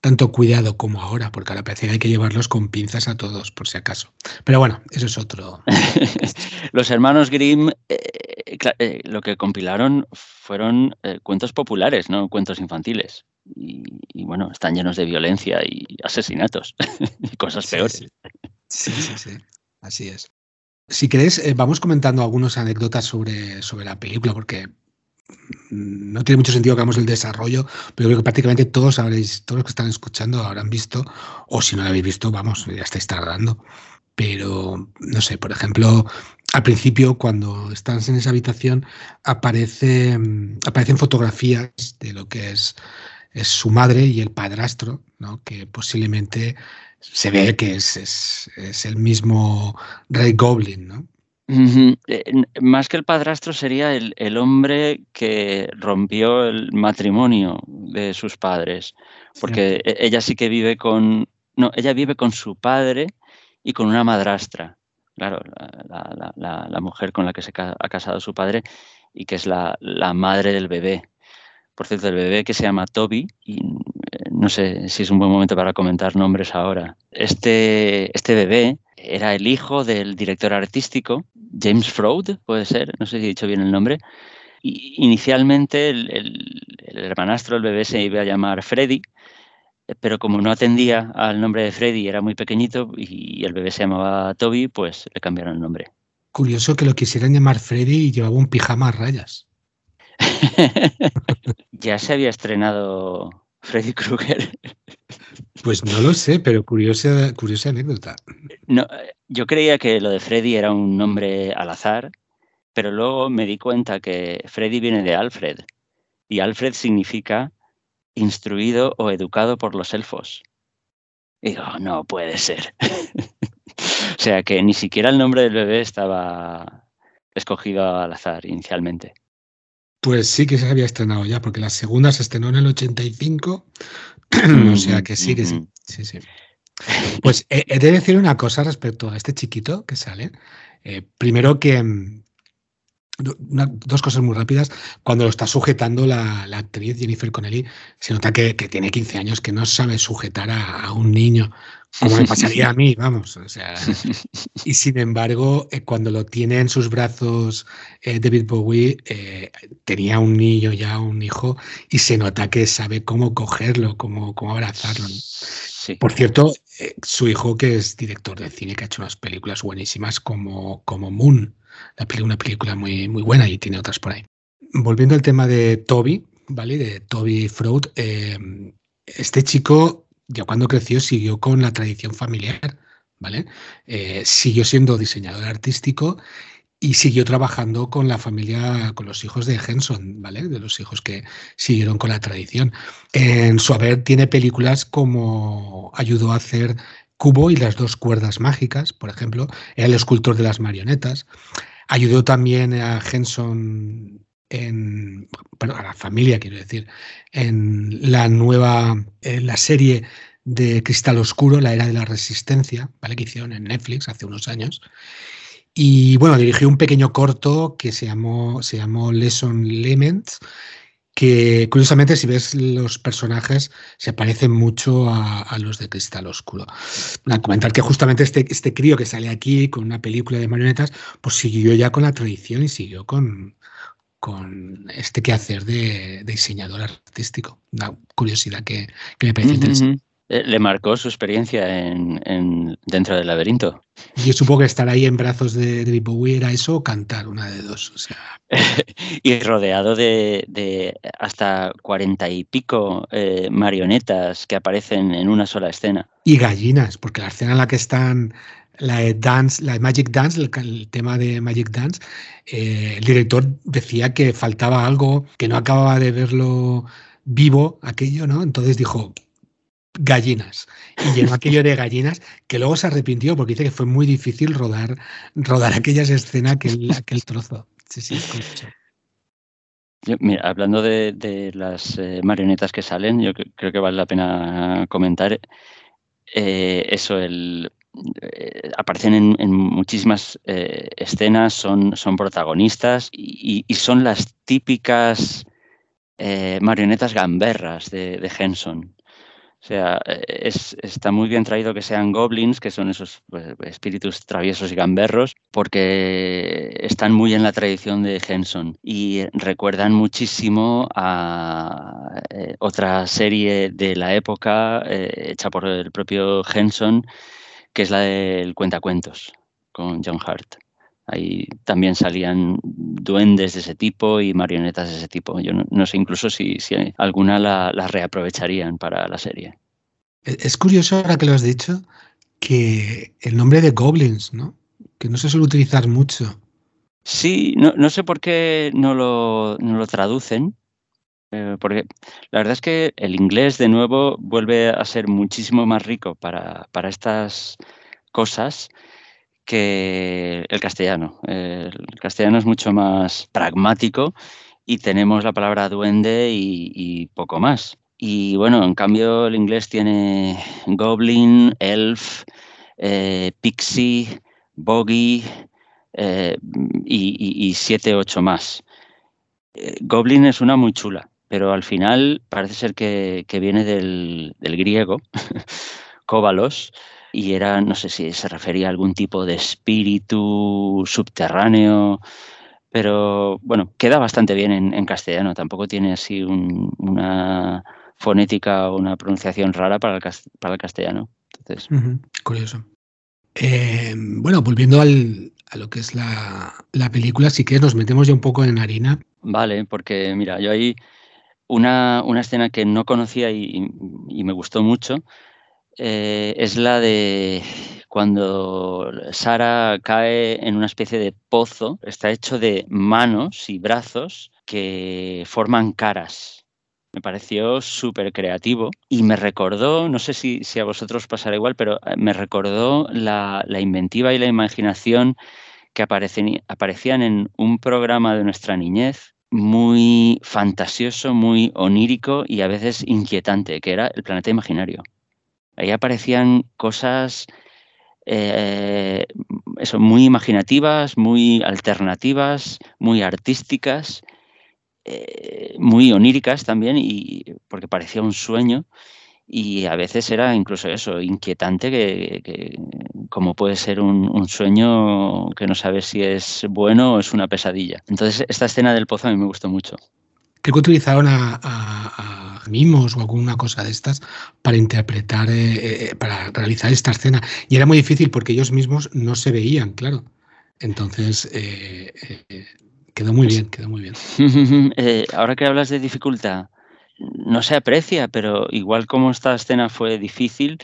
tanto cuidado como ahora, porque ahora parece que hay que llevarlos con pinzas a todos, por si acaso. Pero bueno, eso es otro. Los hermanos Grimm eh, eh, lo que compilaron fueron eh, cuentos populares, no cuentos infantiles. Y, bueno, están llenos de violencia y asesinatos y cosas peores. Sí. sí, sí, así es. Si queréis, vamos comentando algunas anécdotas sobre, sobre la película, porque no tiene mucho sentido que hagamos el desarrollo, pero creo que prácticamente todos habréis, todos los que están escuchando habrán visto, o si no lo habéis visto, vamos, ya estáis tardando. Pero, no sé, por ejemplo, al principio, cuando estás en esa habitación, aparece, aparecen fotografías de lo que es, es su madre y el padrastro, ¿no? que posiblemente se ve que es, es, es el mismo Rey Goblin, ¿no? Eh, más que el padrastro sería el, hombre que rompió el matrimonio de sus padres, porque e, ella sí que vive con, no, ella vive con su padre y con una madrastra, claro, la, mujer con la que se ha casado su padre y que es la, madre del bebé. Por cierto, el bebé que se llama Toby, y eh, no sé si es un buen momento para comentar nombres ahora. Este, este bebé era el hijo del director artístico, James Froud, puede ser, no sé si he dicho bien el nombre. Y inicialmente el, hermanastro del bebé se iba a llamar Freddy, pero como no atendía al nombre de Freddy, era muy pequeñito y el bebé se llamaba Toby, pues le cambiaron el nombre. Curioso que lo quisieran llamar Freddy y llevaba un pijama a rayas. ya se había estrenado Freddy Krueger. Pues no lo sé, pero curiosa, curiosa anécdota. No, yo creía que lo de Freddy era un nombre al azar, pero luego me di cuenta que Freddy viene de Alfred y Alfred significa instruido o educado por los elfos. Y digo, no puede ser. o sea que ni siquiera el nombre del bebé estaba escogido al azar inicialmente. Pues sí que se había estrenado ya, porque la segunda se estrenó en el 85, o sea que sí, que sí. sí, sí. Pues he, de decir una cosa respecto a este chiquito que sale. Eh, primero que dos cosas muy rápidas. Cuando lo está sujetando la, actriz Jennifer Connelly, se nota que, tiene 15 años, que no sabe sujetar a, un niño, como me pasaría a mí, vamos. O sea, y sin embargo, eh, cuando lo tiene en sus brazos eh, David Bowie, eh, tenía un niño ya, un hijo, y se nota que sabe cómo cogerlo, cómo, cómo abrazarlo. Por cierto, su hijo, que es director de cine, que ha hecho unas películas buenísimas como, como Moon una película muy, muy buena y tiene otras por ahí. Volviendo al tema de Toby, ¿vale? De Toby Freud, eh, este chico ya cuando creció siguió con la tradición familiar, ¿vale? Eh, siguió siendo diseñador artístico y siguió trabajando con la familia, con los hijos de Henson, ¿vale? De los hijos que siguieron con la tradición. En su haber tiene películas como ayudó a hacer Cubo y las dos cuerdas mágicas, por ejemplo, era el escultor de las marionetas. Ayudó también a Henson en, a la familia, quiero decir, en la nueva, en la serie de Cristal Oscuro, la era de la resistencia, ¿vale? que hicieron en Netflix hace unos años. Y bueno, dirigió un pequeño corto que se llamó, se llamó Lesson Lements que curiosamente si ves los personajes se parecen mucho a, los de Cristal Oscuro. A comentar que justamente este, este crío que sale aquí con una película de marionetas, pues siguió ya con la tradición y siguió con, con este quehacer de, de diseñador artístico. Una curiosidad que, me parece interesante. Eh, le marcó su experiencia en, dentro del laberinto. Yo supongo que estar ahí en brazos de David Bowie era eso o cantar, una de dos. y rodeado de, hasta cuarenta y pico eh, marionetas que aparecen en una sola escena. Y gallinas, porque la escena en la que están la de Dance, la Magic Dance, el, tema de Magic Dance, eh, el director decía que faltaba algo, que no acababa de verlo vivo aquello, ¿no? Entonces dijo, gallinas. Y llenó aquello de gallinas que luego se arrepintió porque dice que fue muy difícil rodar, rodar aquellas escenas, aquel, aquel trozo. Sí, sí, mira, hablando de, las eh, marionetas que salen, yo creo que vale la pena comentar eh, eso, el, eh, aparecen en, muchísimas escenas, son, son protagonistas y, son las típicas marionetas gamberras de, de Henson. O sea, eh, está muy bien traído que sean goblins, que son esos pues, espíritus traviesos y gamberros, porque están muy en la tradición de Henson y recuerdan muchísimo a eh, otra serie de la época eh, hecha por el propio Henson, que es la del Cuentacuentos, con John Hart. Ahí también salían duendes de ese tipo y marionetas de ese tipo. Yo no, sé incluso si, alguna la, reaprovecharían para la serie. E, es curioso ahora que lo has dicho que el nombre de Goblins, ¿no? Que no se suele utilizar mucho. Sí, no, sé por qué no lo, traducen, eh, porque la verdad es que el inglés de nuevo vuelve a ser muchísimo más rico para, para estas cosas que el castellano. El castellano es mucho más pragmático y tenemos la palabra duende y, poco más. Y bueno, en cambio el inglés tiene goblin, elf, eh, pixie, bogey eh, y, siete, ocho más. Eh, goblin es una muy chula, pero al final parece ser que, viene del, del griego, kóbalos, y era, no sé si se refería a algún tipo de espíritu subterráneo, pero bueno, queda bastante bien en, castellano, tampoco tiene así una fonética o una pronunciación rara para el, para el castellano. Entonces... Curioso. Eh, bueno, volviendo al, a lo que es la, película, sí que nos metemos ya un poco en harina. Vale, porque mira, yo hay una, una escena que no conocía y, y me gustó mucho, eh, es la de cuando Sara cae en una especie de pozo, está hecho de manos y brazos que forman caras. Me pareció súper creativo y me recordó, no sé si, a vosotros pasará igual, pero eh, me recordó la, inventiva y la imaginación que aparecían en un programa de nuestra niñez muy fantasioso, muy onírico y a veces inquietante, que era el planeta imaginario. Ahí aparecían cosas eh, eso, muy imaginativas, muy alternativas, muy artísticas, eh, muy oníricas también, y, porque parecía un sueño. Y a veces era incluso eso, inquietante, que, como puede ser un, sueño que no sabes si es bueno o es una pesadilla. Entonces, esta escena del pozo a mí me gustó mucho. Creo que utilizaron a mimos o alguna cosa de estas para interpretar, eh, eh, para realizar esta escena. Y era muy difícil porque ellos mismos no se veían, claro. Entonces, eh, quedó muy bien, quedó muy bien. ahora que hablas de dificultad, no se aprecia, pero igual como esta escena fue difícil,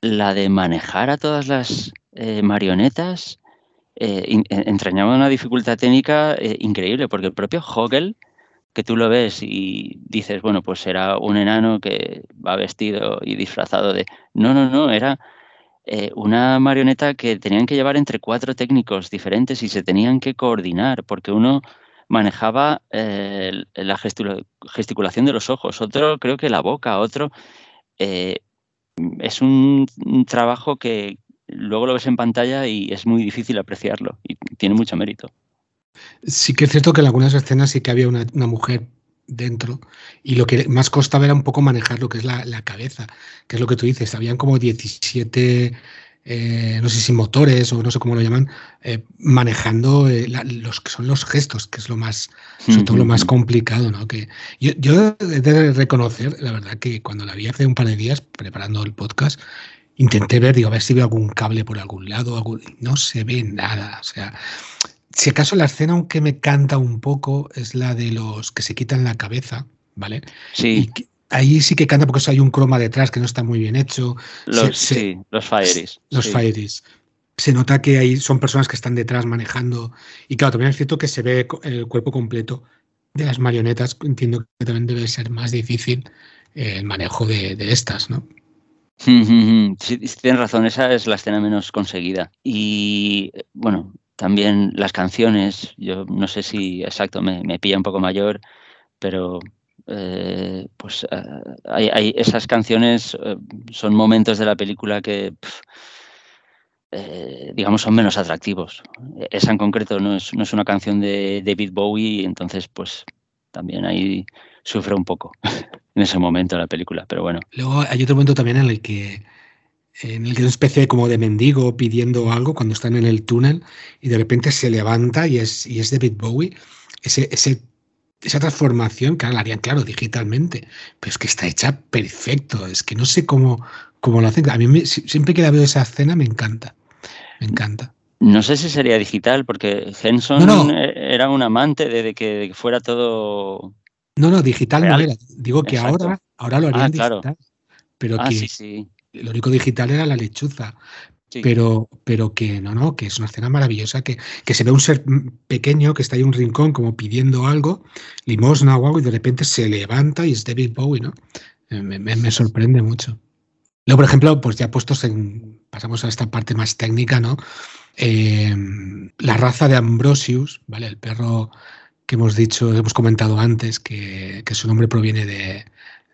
la de manejar a todas las marionetas entrañaba una dificultad técnica increíble, porque el propio Hogel que tú lo ves y dices, bueno, pues será un enano que va vestido y disfrazado de... No, no, no, era eh, una marioneta que tenían que llevar entre cuatro técnicos diferentes y se tenían que coordinar, porque uno manejaba eh, la gesticulación de los ojos, otro creo que la boca, otro... Eh, es un, trabajo que luego lo ves en pantalla y es muy difícil apreciarlo y tiene mucho mérito. Sí que es cierto que en algunas escenas sí que había una, mujer dentro y lo que más costaba era un poco manejar lo que es la, cabeza, que es lo que tú dices, habían como 17, eh, no sé si motores o no sé cómo lo llaman, eh, manejando eh, los que son los gestos, que es lo más, sobre todo lo más complicado, ¿no? Que yo, yo he de reconocer, la verdad, que cuando la vi hace un par de días preparando el podcast, intenté ver, digo, a ver si veo algún cable por algún lado, no se ve nada, o sea, si acaso la escena, aunque me canta un poco, es la de los que se quitan la cabeza, ¿vale? Sí. ahí sí que canta porque hay un croma detrás que no está muy bien hecho. Los, sí, los Fieries. Los Fieries. Se nota que ahí son personas que están detrás manejando. Y claro, también es cierto que se ve el cuerpo completo de las marionetas. Entiendo que también debe ser más difícil el manejo de, estas, ¿no? Sí, tienes razón, esa es la escena menos conseguida. Y bueno, también las canciones, yo no sé si, exacto, me, me pilla un poco mayor, pero eh, pues eh, hay, esas canciones eh, son momentos de la película que, digamos, son menos atractivos. Esa en concreto no es, no es una canción de David Bowie, entonces pues también ahí sufre un poco en ese momento la película, pero bueno. Luego hay otro momento también en el que en el que es una especie como de mendigo pidiendo algo cuando están en el túnel y de repente se levanta y es, y es David Bowie. Ese, ese, esa transformación, que la harían, claro, digitalmente, pero es que está hecha perfecto. Es que no sé cómo, cómo lo hacen. A mí siempre que la veo esa escena me encanta. Me encanta. No sé si sería digital, porque Henson era un amante de, que, fuera todo. No, no, digital no era. Digo que ahora, ahora lo harían ah, digital. Pero ah, que, sí, sí lo único digital era la lechuza. Pero, pero que no, no, que es una escena maravillosa, que, que se ve un ser pequeño que está ahí en un rincón como pidiendo algo, limosna o algo, y de repente se levanta y es David Bowie, ¿no? Eh, me, sorprende mucho. Luego, por ejemplo, pues ya puestos en. Pasamos a esta parte más técnica, ¿no? Em, la raza de Ambrosius, ¿vale? El perro que hemos dicho, hemos comentado antes, que, que su nombre proviene de,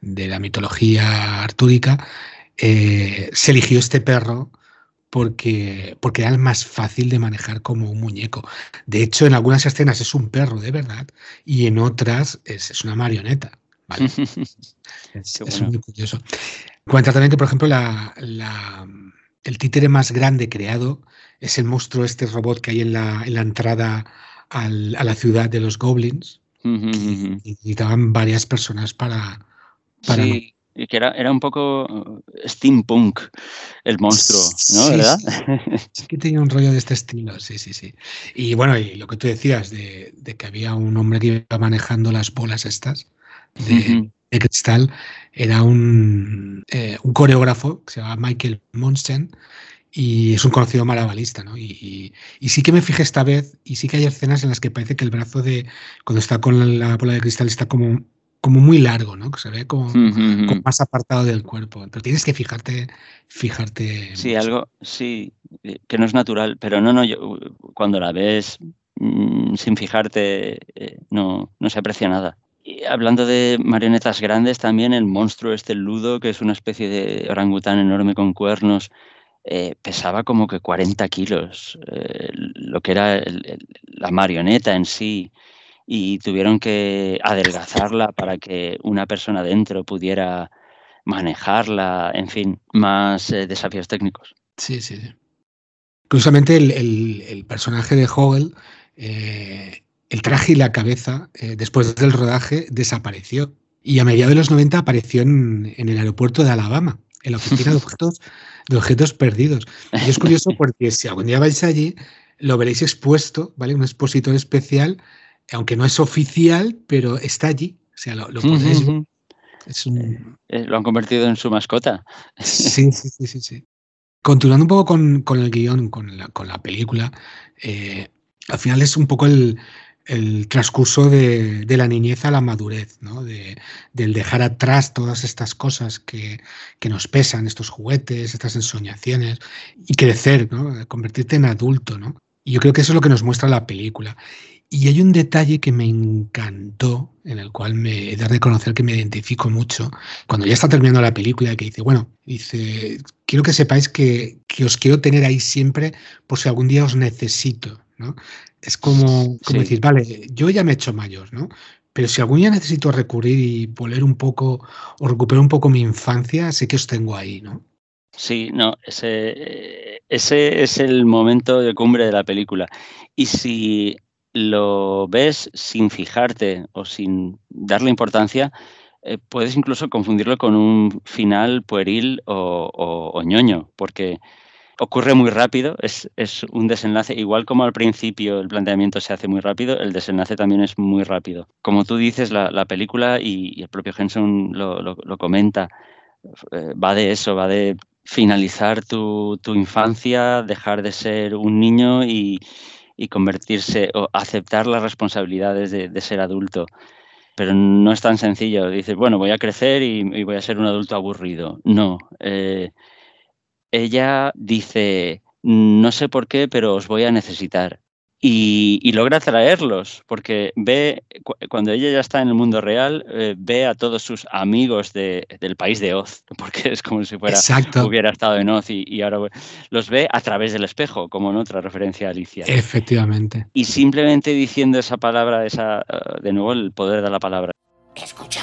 de la mitología artúrica, eh, se eligió este perro porque, porque era el más fácil de manejar como un muñeco. De hecho, en algunas escenas es un perro de verdad y en otras es, una marioneta. es, muy curioso. Cuenta también que, por ejemplo, la, el títere más grande creado es el monstruo, este robot que hay en la, en la entrada a la ciudad de los goblins. y necesitaban varias personas para, para y que era, era un poco uh, steampunk el monstruo, ¿no? ¿Verdad? Sí, que tenía un rollo de este estilo, sí, sí, sí. Y bueno, y lo que tú decías de, que había un hombre que iba manejando las bolas estas de, cristal, era un, eh, un, coreógrafo que se llama Michael Monsen y es un conocido malabalista, ¿no? Y, y, sí que me fijé esta vez, y sí que hay escenas en las que parece que el brazo de, cuando está con la bola de cristal, está como como muy largo, ¿no? Que se ve como, más apartado del cuerpo. Pero tienes que fijarte, fijarte. Sí, algo, sí, eh, que no es natural, pero no, no, yo, cuando la ves mm, sin fijarte, eh, no, no se aprecia nada. Y hablando de marionetas grandes, también el monstruo este ludo, que es una especie de orangután enorme con cuernos, eh, pesaba como que 40 kilos, lo que era la marioneta en sí y tuvieron que adelgazarla para que una persona dentro pudiera manejarla, en fin, más eh, desafíos técnicos. Sí, sí, sí. Curiosamente, el, personaje de Hogel, eh, el traje y la cabeza, eh, después del rodaje, desapareció. Y a mediados de los 90 apareció en, el aeropuerto de Alabama, en la oficina de objetos, de objetos perdidos. Y es curioso porque si algún día vais allí, lo veréis expuesto, ¿vale? Un expositor especial aunque no es oficial, pero está allí. O sea, lo, eh, eh, lo han convertido en su mascota. Sí, sí, sí, sí. Continuando un poco con, el guion, con la, con la película, eh, al final es un poco el, transcurso de, la niñez a la madurez, ¿no? De, del dejar atrás todas estas cosas que, que, nos pesan, estos juguetes, estas ensoñaciones, y crecer, ¿no? convertirte en adulto. ¿no? Y yo creo que eso es lo que nos muestra la película. Y hay un detalle que me encantó, en el cual me he de reconocer que me identifico mucho, cuando ya está terminando la película, que dice, bueno, dice, quiero que sepáis que, os quiero tener ahí siempre por si algún día os necesito, ¿no? Es como, como decir, vale, yo ya me he hecho mayor, ¿no? pero si algún día necesito recurrir y volver un poco o recuperar un poco mi infancia, sé que os tengo ahí, ¿no? Sí, no, ese, ese es el momento de cumbre de la película. Y si lo ves sin fijarte o sin darle importancia, eh, puedes incluso confundirlo con un final pueril o, ñoño, porque ocurre muy rápido, es, un desenlace, igual como al principio el planteamiento se hace muy rápido, el desenlace también es muy rápido. Como tú dices, la, película, y, el propio Henson lo, comenta, eh, va de eso, va de finalizar tu, infancia, dejar de ser un niño y, convertirse o aceptar las responsabilidades de ser adulto pero no es tan sencillo. Dices, bueno, voy a crecer y, voy a ser un adulto aburrido. No. Eh, ella dice, no sé por qué, pero os voy a necesitar y, logra traerlos, porque ve, cuando ella ya está en el mundo real, eh, ve a todos sus amigos del país de Oz, porque es como si fuera, hubiera estado en Oz y, ahora los ve a través del espejo, como en otra referencia a Alicia. Efectivamente. Y simplemente diciendo esa palabra, esa, eh, de nuevo el poder de la palabra. Escuchad,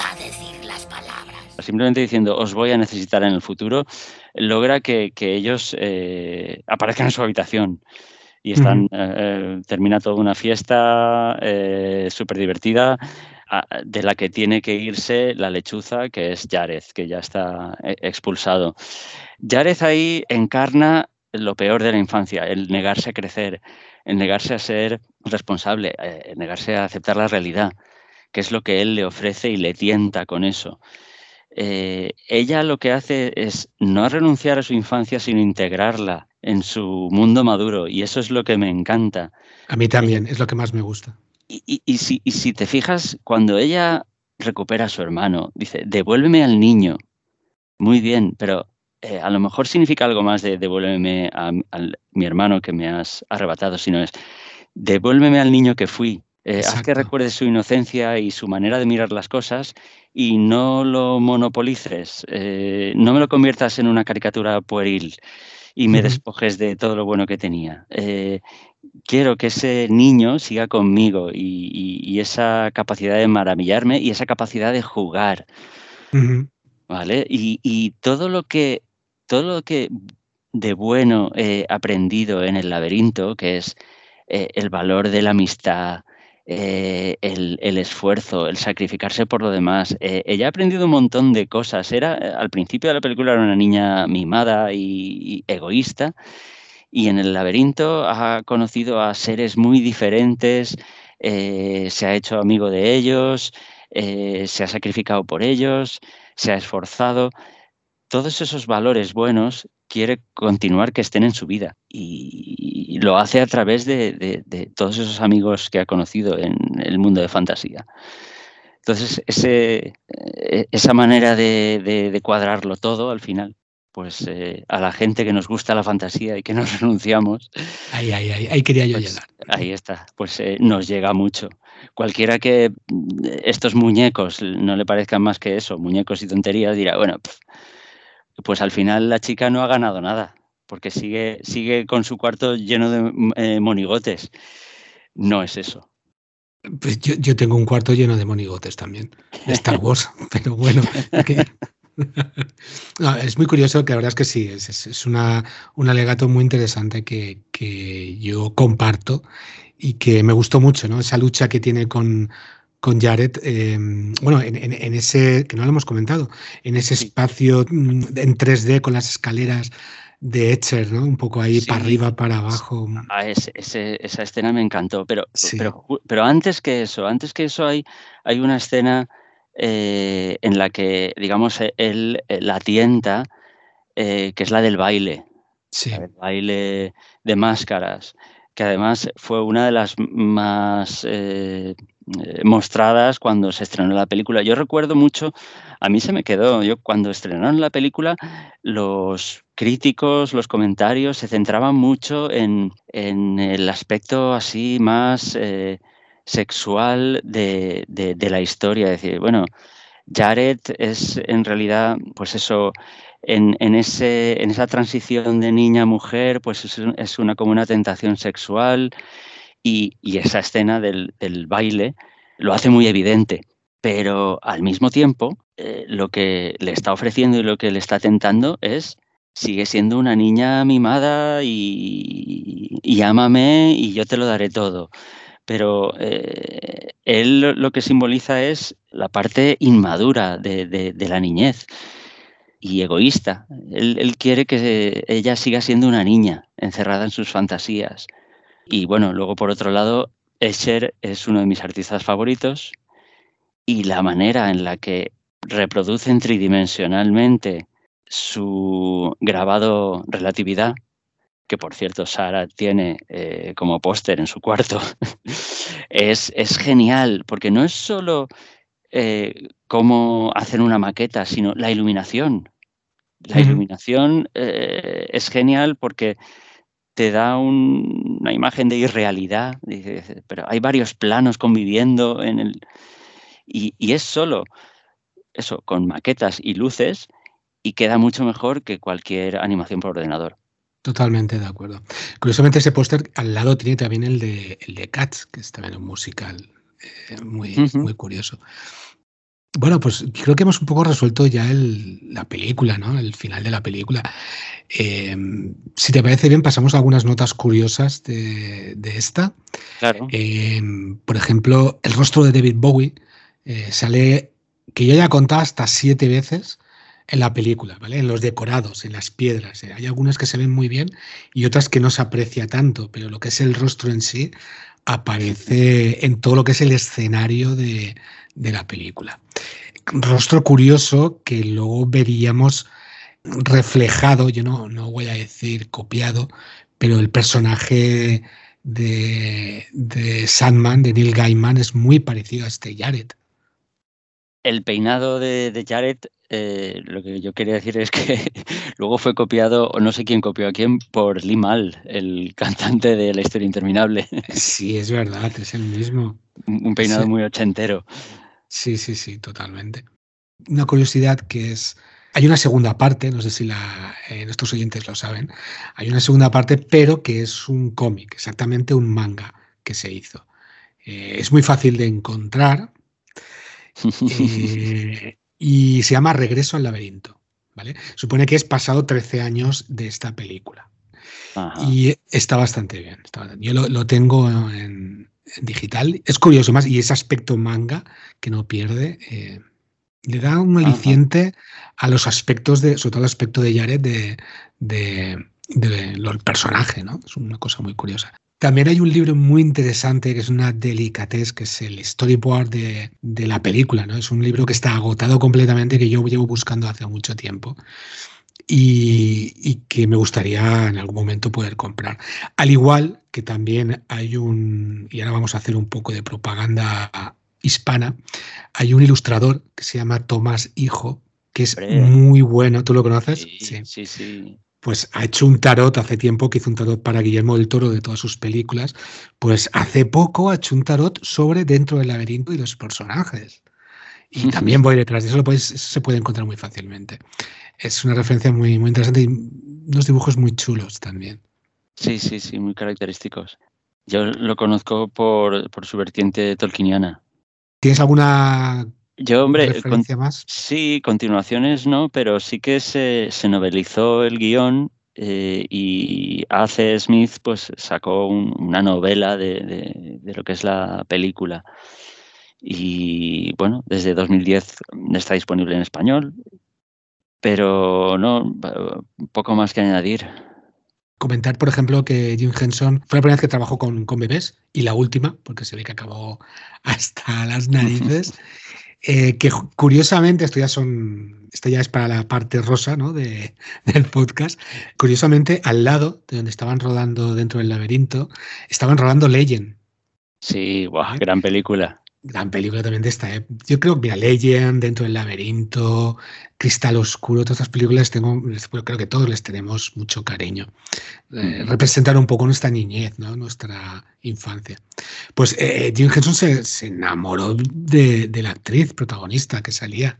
va a decir las palabras. Simplemente diciendo, os voy a necesitar en el futuro, logra que, ellos eh, aparezcan en su habitación y están, eh, eh, termina toda una fiesta eh, súper divertida de la que tiene que irse la lechuza, que es Jared, que ya está expulsado. Jared ahí encarna lo peor de la infancia, el negarse a crecer, el negarse a ser responsable, el negarse a aceptar la realidad, que es lo que él le ofrece y le tienta con eso. ella lo que hace es no renunciar a su infancia, sino integrarla en su mundo maduro y eso es lo que me encanta. A mí también, es lo que más me gusta. Y, si, si, te fijas, cuando ella recupera a su hermano, dice, devuélveme al niño. Muy bien, pero eh, a lo mejor significa algo más de devuélveme a, mi hermano que me has arrebatado, sino es, devuélveme al niño que fui. Eh, haz que recuerdes su inocencia y su manera de mirar las cosas y no lo monopolices, eh, no me lo conviertas en una caricatura pueril y me despojes de todo lo bueno que tenía. Eh, quiero que ese niño siga conmigo y, esa capacidad de maravillarme y esa capacidad de jugar. ¿Vale? Y, todo lo que todo lo que de bueno he aprendido en el laberinto, que es eh, el valor de la amistad, eh, el, esfuerzo, el sacrificarse por lo demás. Eh, ella ha aprendido un montón de cosas. Era, eh, al principio de la película era una niña mimada y, egoísta, y en el laberinto ha conocido a seres muy diferentes, se ha hecho amigo de ellos, se ha sacrificado por ellos, se ha esforzado. Todos esos valores buenos quiere continuar que estén en su vida y, lo hace a través de, todos esos amigos que ha conocido en el mundo de fantasía. Entonces, ese, eh, esa manera de, cuadrarlo todo al final, pues eh, a la gente que nos gusta la fantasía y que nos renunciamos. Ahí, ahí, ahí, ahí quería yo pues, llegar. Ahí está, pues eh, nos llega mucho. Cualquiera que estos muñecos no le parezcan más que eso, muñecos y tonterías, dirá, bueno, pues al final la chica no ha ganado nada, porque sigue, sigue con su cuarto lleno de eh, monigotes. No es eso. Pues yo, tengo un cuarto lleno de monigotes también, de Star Wars, pero bueno. es muy curioso que la verdad es que sí, es, una, un alegato muy interesante que, que, yo comparto y que me gustó mucho, ¿no? Esa lucha que tiene con, con Jared, em, bueno, en, ese, que no lo hemos comentado, en ese espacio mm, en 3D con las escaleras de Etcher, ¿no? Un poco ahí para arriba, para abajo. Ah, esa escena me encantó, pero, pero, pero, antes que eso, antes que eso hay, hay una escena eh, en la que, digamos, e, él eh, la tienta, eh, que es la del baile. Sí. El baile de máscaras, que además fue una de las más eh, mostradas cuando se estrenó la película. Yo recuerdo mucho, a mí se me quedó, yo cuando estrenaron la película, los críticos, los comentarios se centraban mucho en, el aspecto así más eh, sexual de, la historia. Es decir, bueno, Jared es en realidad, pues eso, en, esa transición de niña a mujer, pues es, es, una como una tentación sexual y, esa escena del, baile lo hace muy evidente, pero al mismo tiempo eh, lo que le está ofreciendo y lo que le está tentando es sigue siendo una niña mimada y, y ámame y yo te lo daré todo. Pero eh, él lo que simboliza es la parte inmadura de, la niñez y egoísta. Él, quiere que ella siga siendo una niña encerrada en sus fantasías. Y bueno, luego por otro lado, Escher es uno de mis artistas favoritos y la manera en la que reproducen tridimensionalmente su grabado relatividad, que por cierto Sara tiene eh, como póster en su cuarto, es, es, genial, porque no es solo eh, cómo hacer una maqueta, sino la iluminación. La iluminación eh, es genial porque te da una imagen de irrealidad, pero hay varios planos conviviendo en el... Y, y es solo eso, con maquetas y luces, y queda mucho mejor que cualquier animación por ordenador. Totalmente de acuerdo. Curiosamente ese póster al lado tiene también el de, el de Cats, que es también un musical eh, muy, muy curioso. Bueno, pues creo que hemos un poco resuelto ya el, la película, ¿no? El final de la película. Em, si te parece bien, pasamos a algunas notas curiosas de, esta. Claro. Em, por ejemplo, el rostro de David Bowie eh, sale, que yo ya he contado hasta siete veces en la película, ¿vale? En los decorados, en las piedras. ¿eh? Hay algunas que se ven muy bien y otras que no se aprecia tanto, pero lo que es el rostro en sí aparece en todo lo que es el escenario de, la película. Rostro curioso que luego veríamos reflejado, yo no, no voy a decir copiado, pero el personaje de, de Sandman, de Neil Gaiman, es muy parecido a este Jared. El peinado de, de Jared eh, lo que yo quería decir es que luego fue copiado, o no sé quién copió a quién, por Lee Mal, el cantante de La historia interminable. Sí, es verdad, es el mismo. Un peinado muy ochentero. Sí, sí, sí, totalmente. Una curiosidad que es, hay una segunda parte, no sé si la, eh, nuestros oyentes lo saben, hay una segunda parte, pero que es un cómic, exactamente un manga que se hizo. Eh, es muy fácil de encontrar. y se llama Regreso al laberinto. ¿vale? Supone que es pasado 13 años de esta película. Y está bastante bien. Yo lo, tengo en, digital. Es curioso más, y ese aspecto manga que no pierde, eh, le da un aliciente a los aspectos de, sobre todo el aspecto de Jared, de, de, de, personaje, ¿no? Es una cosa muy curiosa. También hay un libro muy interesante que es una delicatez, que es el storyboard de, de, la película, ¿no? Es un libro que está agotado completamente, que yo llevo buscando hace mucho tiempo y, y, que me gustaría en algún momento poder comprar. Al igual que también hay un, y ahora vamos a hacer un poco de propaganda hispana, hay un ilustrador que se llama Tomás Hijo, que es muy bueno, ¿tú lo conoces? sí. sí. sí pues ha hecho un tarot hace tiempo que hizo un tarot para Guillermo del Toro de todas sus películas, pues hace poco ha hecho un tarot sobre dentro del laberinto y los personajes. Y también voy detrás de eso, lo se puede encontrar muy fácilmente. Es una referencia muy, muy interesante y unos dibujos muy chulos también. Sí, sí, sí, muy característicos. Yo lo conozco por, por su vertiente tolkieniana. ¿Tienes alguna yo, hombre, más? sí, continuaciones no, pero sí que se, novelizó el guion eh, y A.C. Smith pues sacó una novela de, lo que es la película. Y bueno, desde 2010 está disponible en español, pero no, poco más que añadir. Comentar, por ejemplo, que Jim Henson fue la primera vez que trabajó con, con bebés y la última, porque se ve que acabó hasta las narices. Eh, que curiosamente, esto ya son, esto ya es para la parte rosa ¿no? de, del podcast. Curiosamente, al lado de donde estaban rodando dentro del laberinto, estaban rodando Legend. Sí, wow, gran película gran película también de esta. ¿eh? Yo creo que, mira, Legend, Dentro del Laberinto, Cristal Oscuro, todas estas películas, tengo, creo que todos les tenemos mucho cariño. Eh, representar un poco nuestra niñez, ¿no? nuestra infancia. Pues eh, Jim Henson se, enamoró de, la actriz protagonista que salía.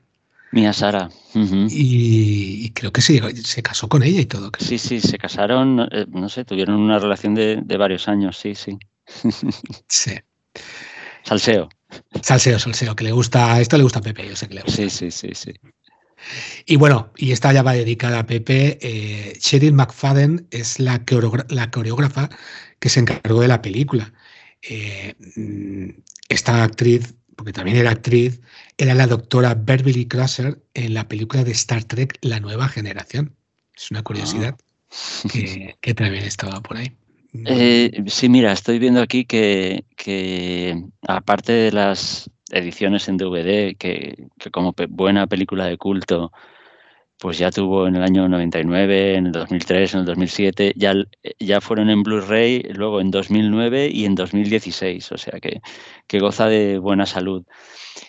Mía Sara. y, creo que se, se casó con ella y todo. Sí, sí, se casaron, no sé, tuvieron una relación de, de varios años, sí, sí. sí. Salseo. Salseo, salseo, que le gusta, esto le gusta a Pepe, yo sé que le gusta. Sí, sí, sí, sí. Y bueno, y esta ya va dedicada a Pepe. Eh, Sheryl McFadden es la, la, coreógrafa que se encargó de la película. Eh, mm, esta actriz, porque también era actriz, era la doctora Beverly Crusher en la película de Star Trek La Nueva Generación. Es una curiosidad ah. que, también estaba por ahí. Eh, sí, mira, estoy viendo aquí que, que aparte de las ediciones en DVD, que, como buena película de culto, pues ya tuvo en el año 99, en el 2003, en el 2007, ya, ya fueron en Blu-ray, luego en 2009 y en 2016, o sea que, que goza de buena salud.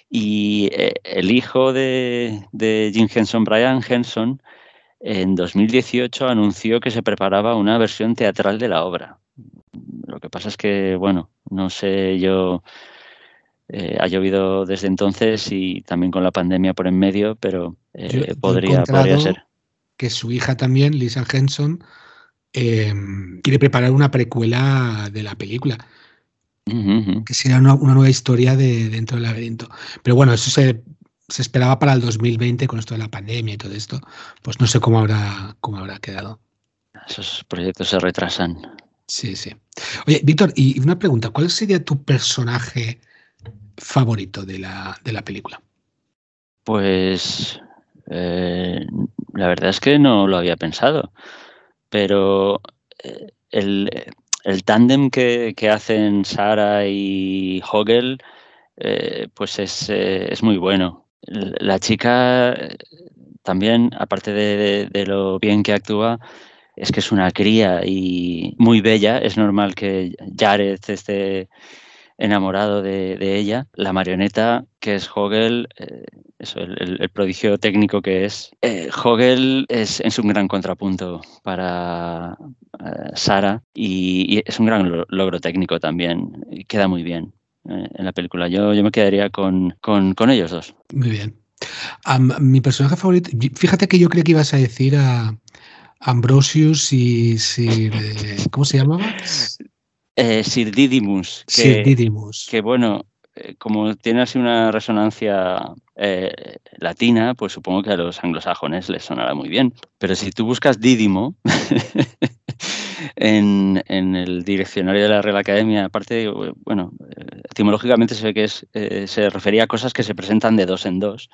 Y eh, el hijo de, de, Jim Henson, Brian Henson, en 2018 anunció que se preparaba una versión teatral de la obra. Lo que pasa es que, bueno, no sé yo eh, ha llovido desde entonces y también con la pandemia por en medio, pero eh, podría, podría ser. Que su hija también, Lisa Henson, eh, quiere preparar una precuela de la película. Que será una, nueva historia de dentro del laberinto. Pero bueno, eso se, se, esperaba para el 2020 con esto de la pandemia y todo esto. Pues no sé cómo habrá, cómo habrá quedado. Esos proyectos se retrasan. Sí, sí. Oye, Víctor, y una pregunta, ¿cuál sería tu personaje favorito de la, de la película? Pues eh, la verdad es que no lo había pensado, pero eh, el, el tándem que, hacen Sara y Hogel eh, pues es, es, muy bueno. La chica también, aparte de, lo bien que actúa, es que es una cría y muy bella. Es normal que Jared esté enamorado de, ella. La marioneta, que es Hogel, eh, el, prodigio técnico que es. Eh, Hogel es, un gran contrapunto para eh, Sara y, es un gran logro técnico también. Y queda muy bien en la película. Yo, yo me quedaría con, con, ellos dos. Muy bien. mi personaje favorito, fíjate que yo creo que ibas a decir a Ambrosius y si, ¿cómo se llamaba? Eh, Sir Didymus. Que, Sir Didymus. Que bueno, eh, como tiene así una resonancia eh, latina, pues supongo que a los anglosajones les sonará muy bien. Pero si tú buscas Didimo en, el diccionario de la Real Academia, aparte, bueno, etimológicamente se ve que es, se refería a cosas que se presentan de dos en dos.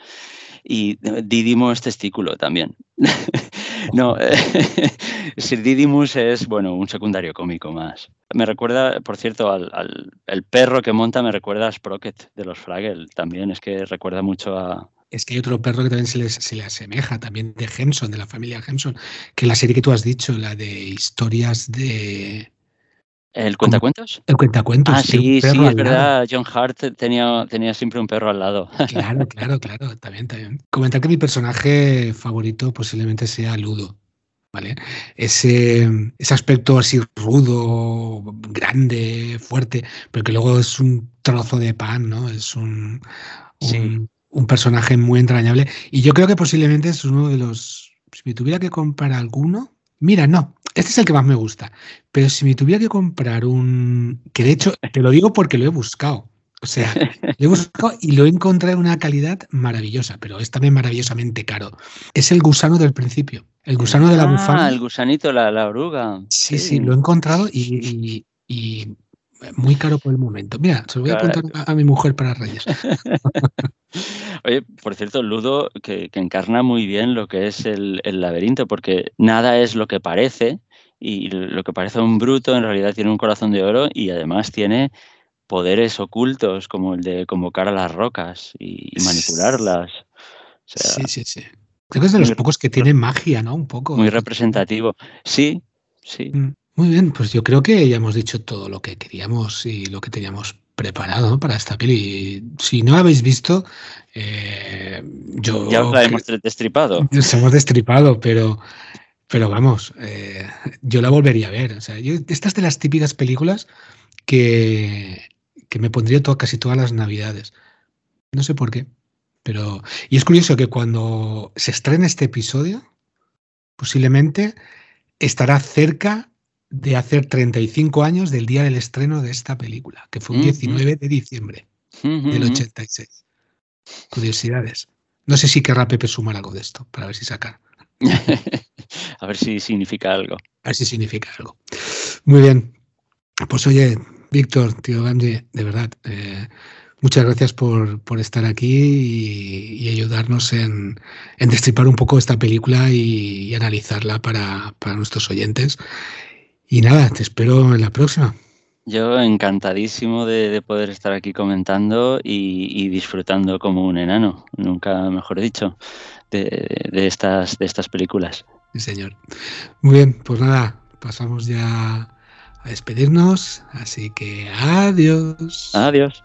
Y Didimo es testículo también. no, Sir Didymus es, bueno, un secundario cómico más. Me recuerda, por cierto, al, el perro que monta me recuerda a Sprocket de los Fraggle también, es que recuerda mucho a... Es que hay otro perro que también se, le asemeja, también de Henson, de la familia Henson, que la serie que tú has dicho, la de historias de... ¿El cuentacuentos? El cuentacuentos. Ah, sí, sí, es verdad. John Hart tenía, tenía siempre un perro al lado. Claro, claro, claro. También, también. Comentar que mi personaje favorito posiblemente sea Ludo. Ese, ese aspecto así rudo, grande, fuerte, pero que luego es un trozo de pan, ¿no? Es un, un, personaje muy entrañable. Y yo creo que posiblemente es uno de los. Si me tuviera que comprar alguno. Mira, no, este es el que más me gusta. Pero si me tuviera que comprar un. Que de hecho, te lo digo porque lo he buscado. O sea, lo he buscado y lo he encontrado en una calidad maravillosa, pero es también maravillosamente caro. Es el gusano del principio, el gusano de la bufanda. Ah, el gusanito, la, la oruga. Sí, sí, lo he encontrado y, muy caro por el momento. Mira, se lo voy a apuntar a, mi mujer para Reyes. Oye, por cierto, Ludo, que, encarna muy bien lo que es el, el laberinto, porque nada es lo que parece, y lo que parece un bruto en realidad tiene un corazón de oro y además tiene poderes ocultos como el de convocar a las rocas y, manipularlas. sí, sí, sí. Creo que es de los pocos que tiene magia, ¿no? Un poco. Muy representativo. Sí, sí. Mm, muy bien, pues yo creo que ya hemos dicho todo lo que queríamos y lo que teníamos preparado para esta peli. Si no la habéis visto, eh, yo... Ya la hemos destripado. Nos hemos destripado, pero, pero vamos, eh, yo la volvería a ver. O sea, yo, estas de las típicas películas que, que me pondría casi todas las navidades. No sé por qué. Pero. Y es curioso que cuando se estrene este episodio, posiblemente estará cerca de hacer 35 años del día del estreno de esta película, que fue un 19 de diciembre. del 86. Curiosidades. No sé si querrá Pepe sumar algo de esto, para ver si saca. a ver si significa algo. A ver si significa algo. Muy bien. Pues oye, Víctor, tío Gandhi, de verdad, eh, muchas gracias por, estar aquí y, ayudarnos en, destripar un poco esta película y, analizarla para, nuestros oyentes. Y nada, te espero en la próxima. Yo encantadísimo de, poder estar aquí comentando y, disfrutando como un enano, nunca mejor dicho, de, de, estas, de estas películas. Sí, señor. Muy bien, pues nada, pasamos ya a despedirnos, así que adiós. Adiós.